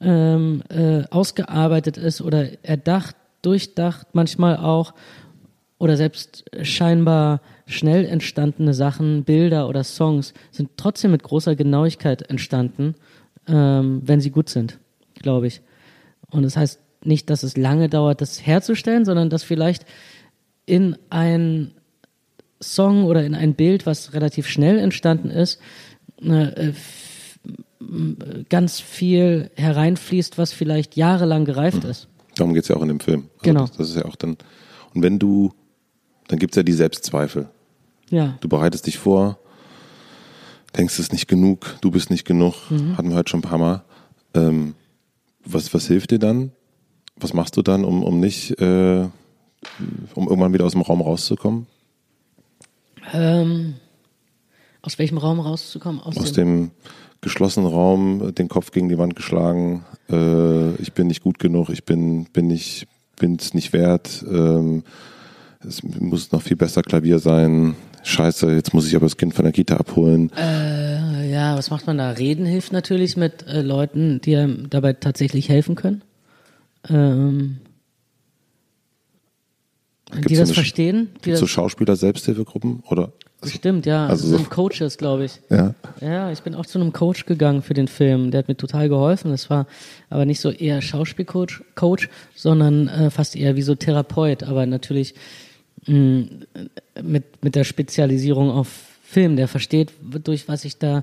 ähm, äh, ausgearbeitet ist oder erdacht, durchdacht, manchmal auch, oder selbst scheinbar schnell entstandene Sachen, Bilder oder Songs sind trotzdem mit großer Genauigkeit entstanden, ähm, wenn sie gut sind, glaube ich. Und das heißt nicht, dass es lange dauert, das herzustellen, sondern dass vielleicht in ein Song oder in ein Bild, was relativ schnell entstanden ist, äh, ganz viel hereinfließt, was vielleicht jahrelang gereift ist. Darum geht es ja auch in dem Film. Also genau. Das, das, ist ja auch dann. Und wenn du dann gibt es ja die Selbstzweifel. Ja. Du bereitest dich vor, denkst, es ist nicht genug, du bist nicht genug, mhm. hatten wir heute schon ein paar Mal. Ähm, was, was hilft dir dann? Was machst du dann, um, um nicht, äh, um irgendwann wieder aus dem Raum rauszukommen? Ähm, aus welchem Raum rauszukommen? Aus, aus dem, dem, geschlossenen Raum, den Kopf gegen die Wand geschlagen, äh, ich bin nicht gut genug, ich bin, bin nicht, nicht wert, ähm, es muss noch viel besser Klavier sein. Scheiße, jetzt muss ich aber das Kind von der Kita abholen. Äh, ja, was macht man da? Reden hilft natürlich mit äh, Leuten, die einem dabei tatsächlich helfen können. Ähm, die das so verstehen. Es so Schauspieler-Selbsthilfegruppen? Oder? Stimmt, ja. Also so sind Coaches, glaube ich. Ja. Ja, ich bin auch zu einem Coach gegangen für den Film. Der hat mir total geholfen. Das war aber nicht so eher Schauspielcoach, Coach, sondern äh, fast eher wie so Therapeut. Aber natürlich Mm, mit, mit der Spezialisierung auf Film, der versteht, durch was ich da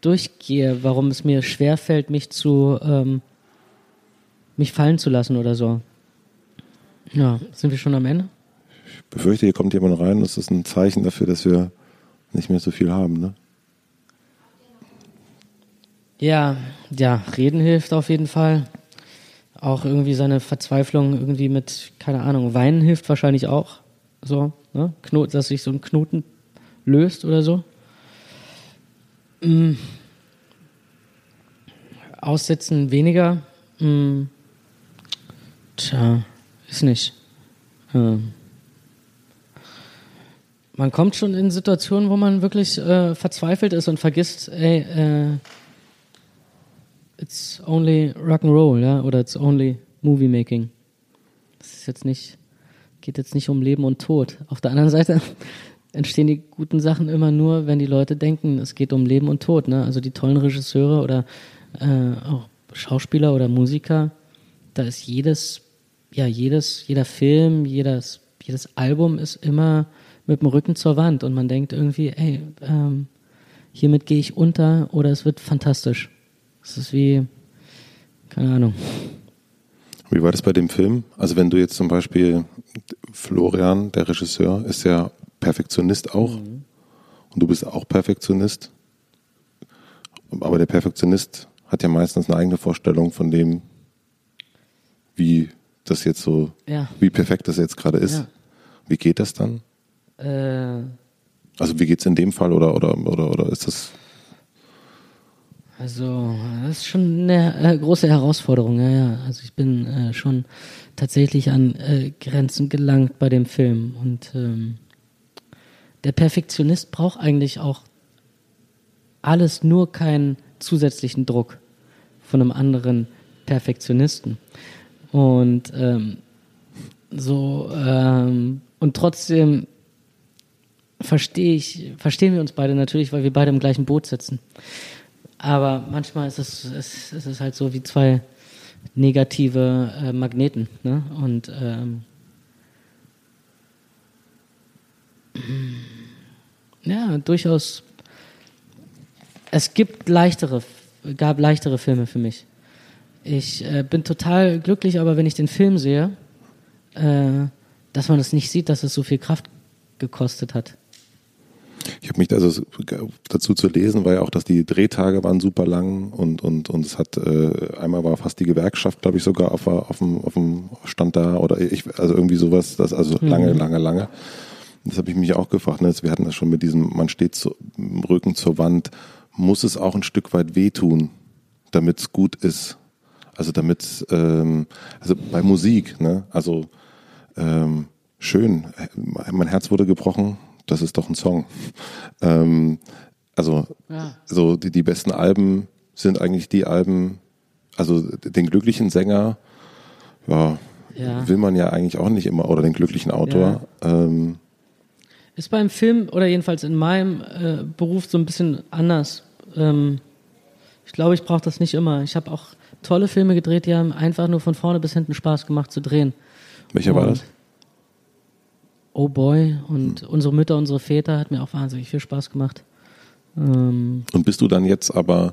durchgehe, warum es mir schwerfällt, mich zu ähm, mich fallen zu lassen oder so. Ja, sind wir schon am Ende? Ich befürchte, hier kommt jemand rein. Das ist ein Zeichen dafür, dass wir nicht mehr so viel haben, ne? Ja, ja, reden hilft auf jeden Fall. Auch irgendwie seine Verzweiflung irgendwie mit, keine Ahnung, weinen hilft wahrscheinlich auch so, ne? Knoten, dass sich so ein Knoten löst oder so. Mm. Aussitzen weniger. Mm. Tja, ist nicht. Ähm. Man kommt schon in Situationen, wo man wirklich äh, verzweifelt ist und vergisst, ey, äh, it's only Rock'n'Roll, ja, oder it's only Movie Making. Das ist jetzt nicht geht jetzt nicht um Leben und Tod. Auf der anderen Seite entstehen die guten Sachen immer nur, wenn die Leute denken, es geht um Leben und Tod. Ne? Also die tollen Regisseure oder äh, auch Schauspieler oder Musiker, da ist jedes, ja, jedes, jeder Film, jedes, jedes Album ist immer mit dem Rücken zur Wand und man denkt irgendwie, ey, ähm, hiermit gehe ich unter oder es wird fantastisch. Es ist wie, keine Ahnung. Wie war das bei dem Film? Also wenn du jetzt zum Beispiel Florian, der Regisseur, ist ja Perfektionist auch. Mhm. Und du bist auch Perfektionist. Aber der Perfektionist hat ja meistens eine eigene Vorstellung von dem, wie das jetzt so, ja. wie perfekt das jetzt gerade ist. Ja. Wie geht das dann? Äh, also wie geht es in dem Fall oder, oder, oder, oder ist das also, das ist schon eine äh, große Herausforderung, ja, ja. Also ich bin äh, schon tatsächlich an äh, Grenzen gelangt bei dem Film. Und ähm, der Perfektionist braucht eigentlich auch alles nur kein zusätzlichen Druck von einem anderen Perfektionisten. Und ähm, so ähm, und trotzdem verstehe ich, verstehen wir uns beide natürlich, weil wir beide im gleichen Boot sitzen. Aber manchmal ist es, es, es ist halt so wie zwei negative äh, Magneten. Ne? Und ähm, ja, durchaus. Es gibt leichtere, gab leichtere Filme für mich. Ich äh, bin total glücklich, aber wenn ich den Film sehe, äh, dass man das nicht sieht, dass es so viel Kraft gekostet hat. Ich habe mich also dazu zu lesen, war ja auch, dass die Drehtage waren super lang und und und es hat äh, einmal war fast die Gewerkschaft, glaube ich, sogar auf, auf dem auf dem Stand da oder ich also irgendwie sowas, das also mhm. lange lange lange. Das habe ich mich auch gefragt. Ne? Wir hatten das schon mit diesem, man steht zu, im Rücken zur Wand, muss es auch ein Stück weit wehtun, damit es gut ist. Also damit, ähm, also bei Musik, ne? Also ähm, schön, mein Herz wurde gebrochen, das ist doch ein Song. Ähm, also ja. so die, die besten Alben sind eigentlich die Alben, also den glücklichen Sänger, ja, ja. will man ja eigentlich auch nicht immer, oder den glücklichen Autor. Ja. Ähm, ist beim Film oder jedenfalls in meinem äh, Beruf so ein bisschen anders. Ähm, ich glaube, ich brauche das nicht immer. Ich habe auch tolle Filme gedreht, die haben einfach nur von vorne bis hinten Spaß gemacht zu drehen. Welcher und war das? Oh Boy und hm. unsere Mütter, unsere Väter hat mir auch wahnsinnig viel Spaß gemacht. Ähm, und bist du dann jetzt aber,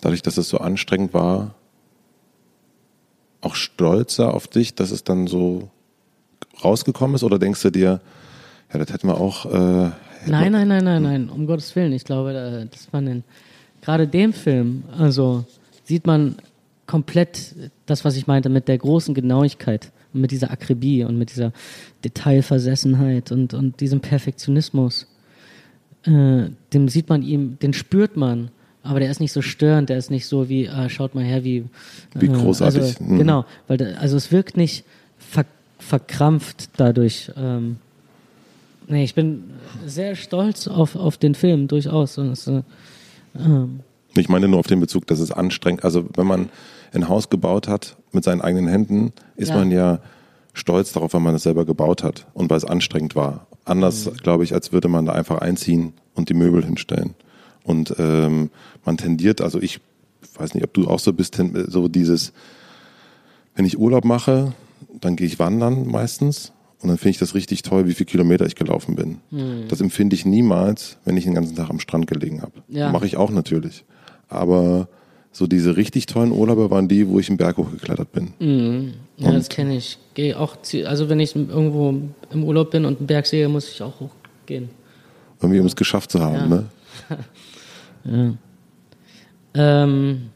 dadurch, dass es so anstrengend war, auch stolzer auf dich, dass es dann so rausgekommen ist? Oder denkst du dir, ja, das hätten wir auch. Äh, nein, nein, nein, nein, nein, um Gottes Willen. Ich glaube, dass man in gerade dem Film, also sieht man komplett das, was ich meinte, mit der großen Genauigkeit mit dieser Akribie und mit dieser Detailversessenheit und, und diesem Perfektionismus. Äh, dem sieht man ihm, den spürt man, aber der ist nicht so störend, der ist nicht so wie, ah, schaut mal her, wie. Äh, wie großartig. Also, mhm. Genau, weil da, also es wirkt nicht ver, verkrampft dadurch. Ähm, nee, ich bin sehr stolz auf, auf den Film, durchaus. Und es, äh, ähm, ich meine nur auf den Bezug, dass es anstrengend, also wenn man ein Haus gebaut hat mit seinen eigenen Händen, ist ja. man ja stolz darauf, wenn man es selber gebaut hat und weil es anstrengend war. Anders, mhm. glaube ich, als würde man da einfach einziehen und die Möbel hinstellen. Und ähm, man tendiert, also ich weiß nicht, ob du auch so bist, so dieses, wenn ich Urlaub mache, dann gehe ich wandern meistens und dann finde ich das richtig toll, wie viele Kilometer ich gelaufen bin. Mhm. Das empfinde ich niemals, wenn ich den ganzen Tag am Strand gelegen habe. Ja. Mache ich auch natürlich. Aber so diese richtig tollen Urlaube waren die, wo ich einen Berg hochgeklettert bin. Mhm. Ja, und das kenne ich. Gehe auch, also wenn ich irgendwo im Urlaub bin und einen Berg sehe, muss ich auch hochgehen. Irgendwie, um es geschafft zu haben, ja. ne? ja. Ähm,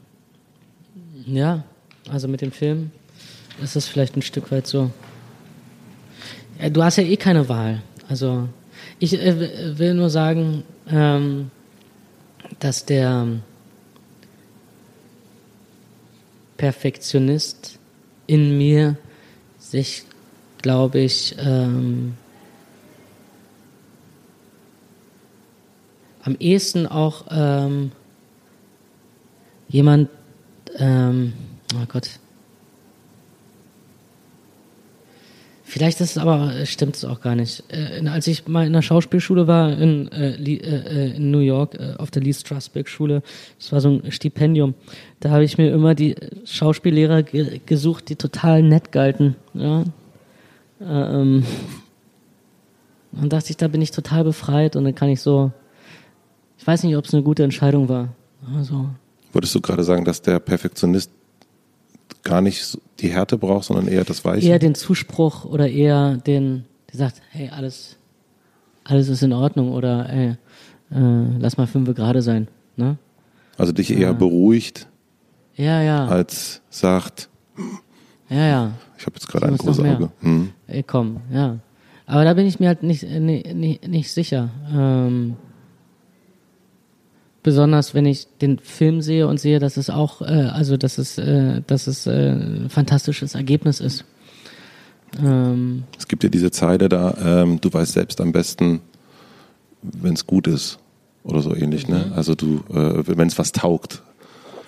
ja, also mit dem Film ist es vielleicht ein Stück weit so. Du hast ja eh keine Wahl. Also ich äh, will nur sagen, ähm, dass der Perfektionist in mir sich, glaube ich, ähm, am ehesten auch ähm, jemand, ähm, oh Gott, Vielleicht ist es aber, äh, stimmt es auch gar nicht. Äh, als ich mal in der Schauspielschule war in, äh, äh, in New York, äh, auf der Lee Strasberg Schule, das war so ein Stipendium, da habe ich mir immer die Schauspiellehrer ge gesucht, die total nett galten. Ja? Ähm, und dachte ich, da bin ich total befreit und dann kann ich so, ich weiß nicht, ob es eine gute Entscheidung war. Also. Würdest du gerade sagen, dass der Perfektionist gar nicht die Härte braucht, sondern eher das Weiche? Eher den Zuspruch oder eher den, der sagt, hey, alles, alles ist in Ordnung oder ey, äh, lass mal fünf gerade sein. Ne? Also dich eher ja. beruhigt, ja, ja. als sagt, ja, ja. Ich habe jetzt gerade ein großes Auge. Hm. Ey, komm, ja. Aber da bin ich mir halt nicht, nicht, nicht, sicher. Ähm, besonders wenn ich den Film sehe und sehe, dass es auch, äh, also dass es, äh, dass es äh, ein fantastisches Ergebnis ist. Ähm, es gibt ja diese Zeile da, ähm, du weißt selbst am besten, wenn es gut ist. oder so ähnlich, ne? Also du, äh, wenn es was taugt.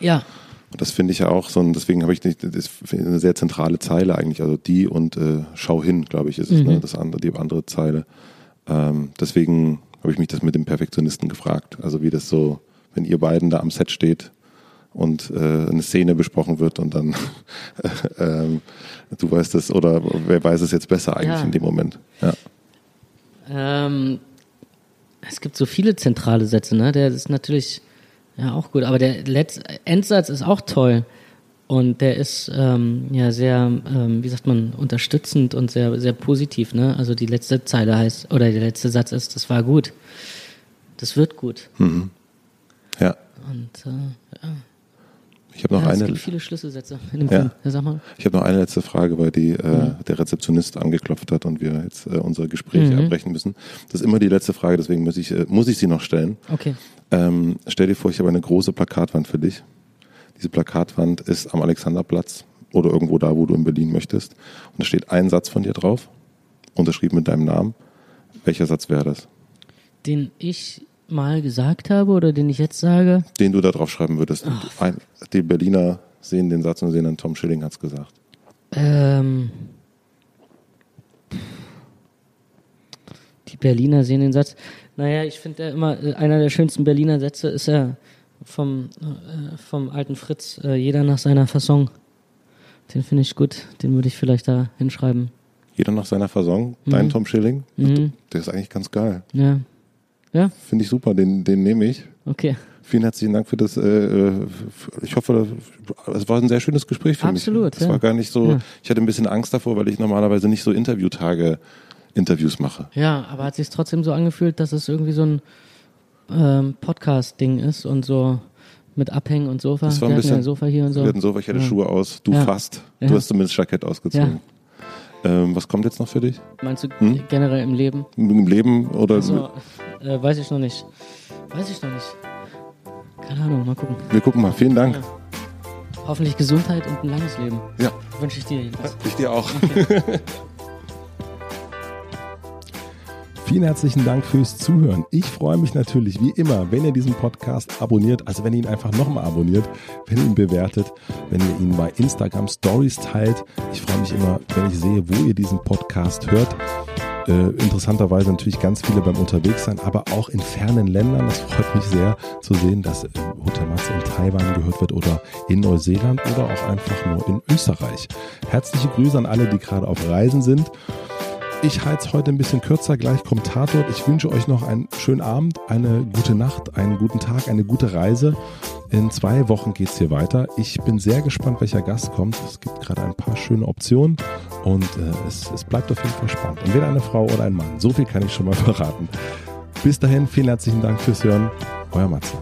Ja, Und das finde ich ja auch so, und deswegen habe ich nicht, das ich eine sehr zentrale Zeile eigentlich, also die und äh, schau hin, glaube ich, ist es, ne? Das andere, die andere Zeile. Ähm, deswegen habe ich mich das mit dem Perfektionisten gefragt. Also wie das so, wenn ihr beiden da am Set steht und äh, eine Szene besprochen wird und dann ähm, du weißt es oder wer weiß es jetzt besser eigentlich Ja. in dem Moment. Ja. Ähm, es gibt so viele zentrale Sätze, ne? Der ist natürlich ja auch gut, aber der Letz Endsatz ist auch toll und der ist ähm, ja sehr, ähm, wie sagt man, unterstützend und sehr sehr positiv, ne? Also die letzte Zeile heißt oder der letzte Satz ist, das war gut, das wird gut ja. und äh, Ich habe noch ja, es eine gibt viele Schlüsselsätze in dem Ja. Film. Ja, sag mal. Ich habe noch eine letzte Frage, weil die äh, der Rezeptionist angeklopft hat und wir jetzt äh, unsere Gespräche abbrechen müssen. Das ist immer die letzte Frage, deswegen muss ich äh, muss ich sie noch stellen. Okay. Ähm, stell dir vor, ich habe eine große Plakatwand für dich. Diese Plakatwand ist am Alexanderplatz oder irgendwo da, wo du in Berlin möchtest. Und da steht ein Satz von dir drauf, unterschrieben mit deinem Namen. Welcher Satz wäre das? Den ich mal gesagt habe oder den ich jetzt sage. Den du da drauf schreiben würdest. Ein, die Berliner sehen den Satz und sehen dann, Tom Schilling hat's gesagt. Ähm, die Berliner sehen den Satz. Naja, ich finde ja immer, äh, einer der schönsten Berliner Sätze ist ja vom, äh, vom alten Fritz, äh, jeder nach seiner Fasson. Den finde ich gut, den würde ich vielleicht da hinschreiben. Jeder nach seiner Fasson. Dein Tom Schilling. Der ist eigentlich ganz geil. Ja. Ja, Finde ich super, den, den nehme ich. okay. Vielen herzlichen Dank für das. Äh, äh, ich hoffe, es war ein sehr schönes Gespräch für Absolut, mich. Es ja. war gar nicht so. Ja. Ich hatte ein bisschen Angst davor, weil ich normalerweise nicht so Interviewtage Interviews mache. Ja, aber hat sich trotzdem so angefühlt, dass es irgendwie so ein ähm, Podcast-Ding ist und so mit Abhängen und Sofa. Das war ein ja bisschen. ein Sofa hier und so. Wir hatten Sofa, ich hatte Ja. Schuhe aus. Du Ja. fast. Ja. Du hast zumindest Jackett ausgezogen. Ähm, was kommt jetzt noch für dich? Meinst du Hm? generell im Leben? Im Leben oder Also, äh, weiß ich noch nicht. Weiß ich noch nicht. Keine Ahnung, mal gucken. wir gucken mal. Vielen Dank. Hoffentlich Gesundheit und ein langes Leben. Ja, Wünsche ich dir jedenfalls. ich dir auch. Vielen herzlichen Dank fürs Zuhören. Ich freue mich natürlich wie immer, wenn ihr diesen Podcast abonniert, also wenn ihr ihn einfach nochmal abonniert, wenn ihr ihn bewertet, wenn ihr ihn bei Instagram Stories teilt. Ich freue mich immer, wenn ich sehe, wo ihr diesen Podcast hört. Äh, interessanterweise natürlich ganz viele beim Unterwegssein, aber auch in fernen Ländern. Das freut mich sehr zu sehen, dass äh, Hotel Matze in Taiwan gehört wird oder in Neuseeland oder auch einfach nur in Österreich. Herzliche Grüße an alle, die gerade auf Reisen sind. Ich halte heute ein bisschen kürzer, gleich kommt Tatort. Ich wünsche euch noch einen schönen Abend, eine gute Nacht, einen guten Tag, eine gute Reise. In zwei Wochen geht es hier weiter. Ich bin sehr gespannt, welcher Gast kommt. Es gibt gerade ein paar schöne Optionen und äh, es, es bleibt auf jeden Fall spannend. Entweder eine Frau oder ein Mann. So viel kann ich schon mal verraten. Bis dahin, vielen herzlichen Dank fürs Hören. Euer Matze.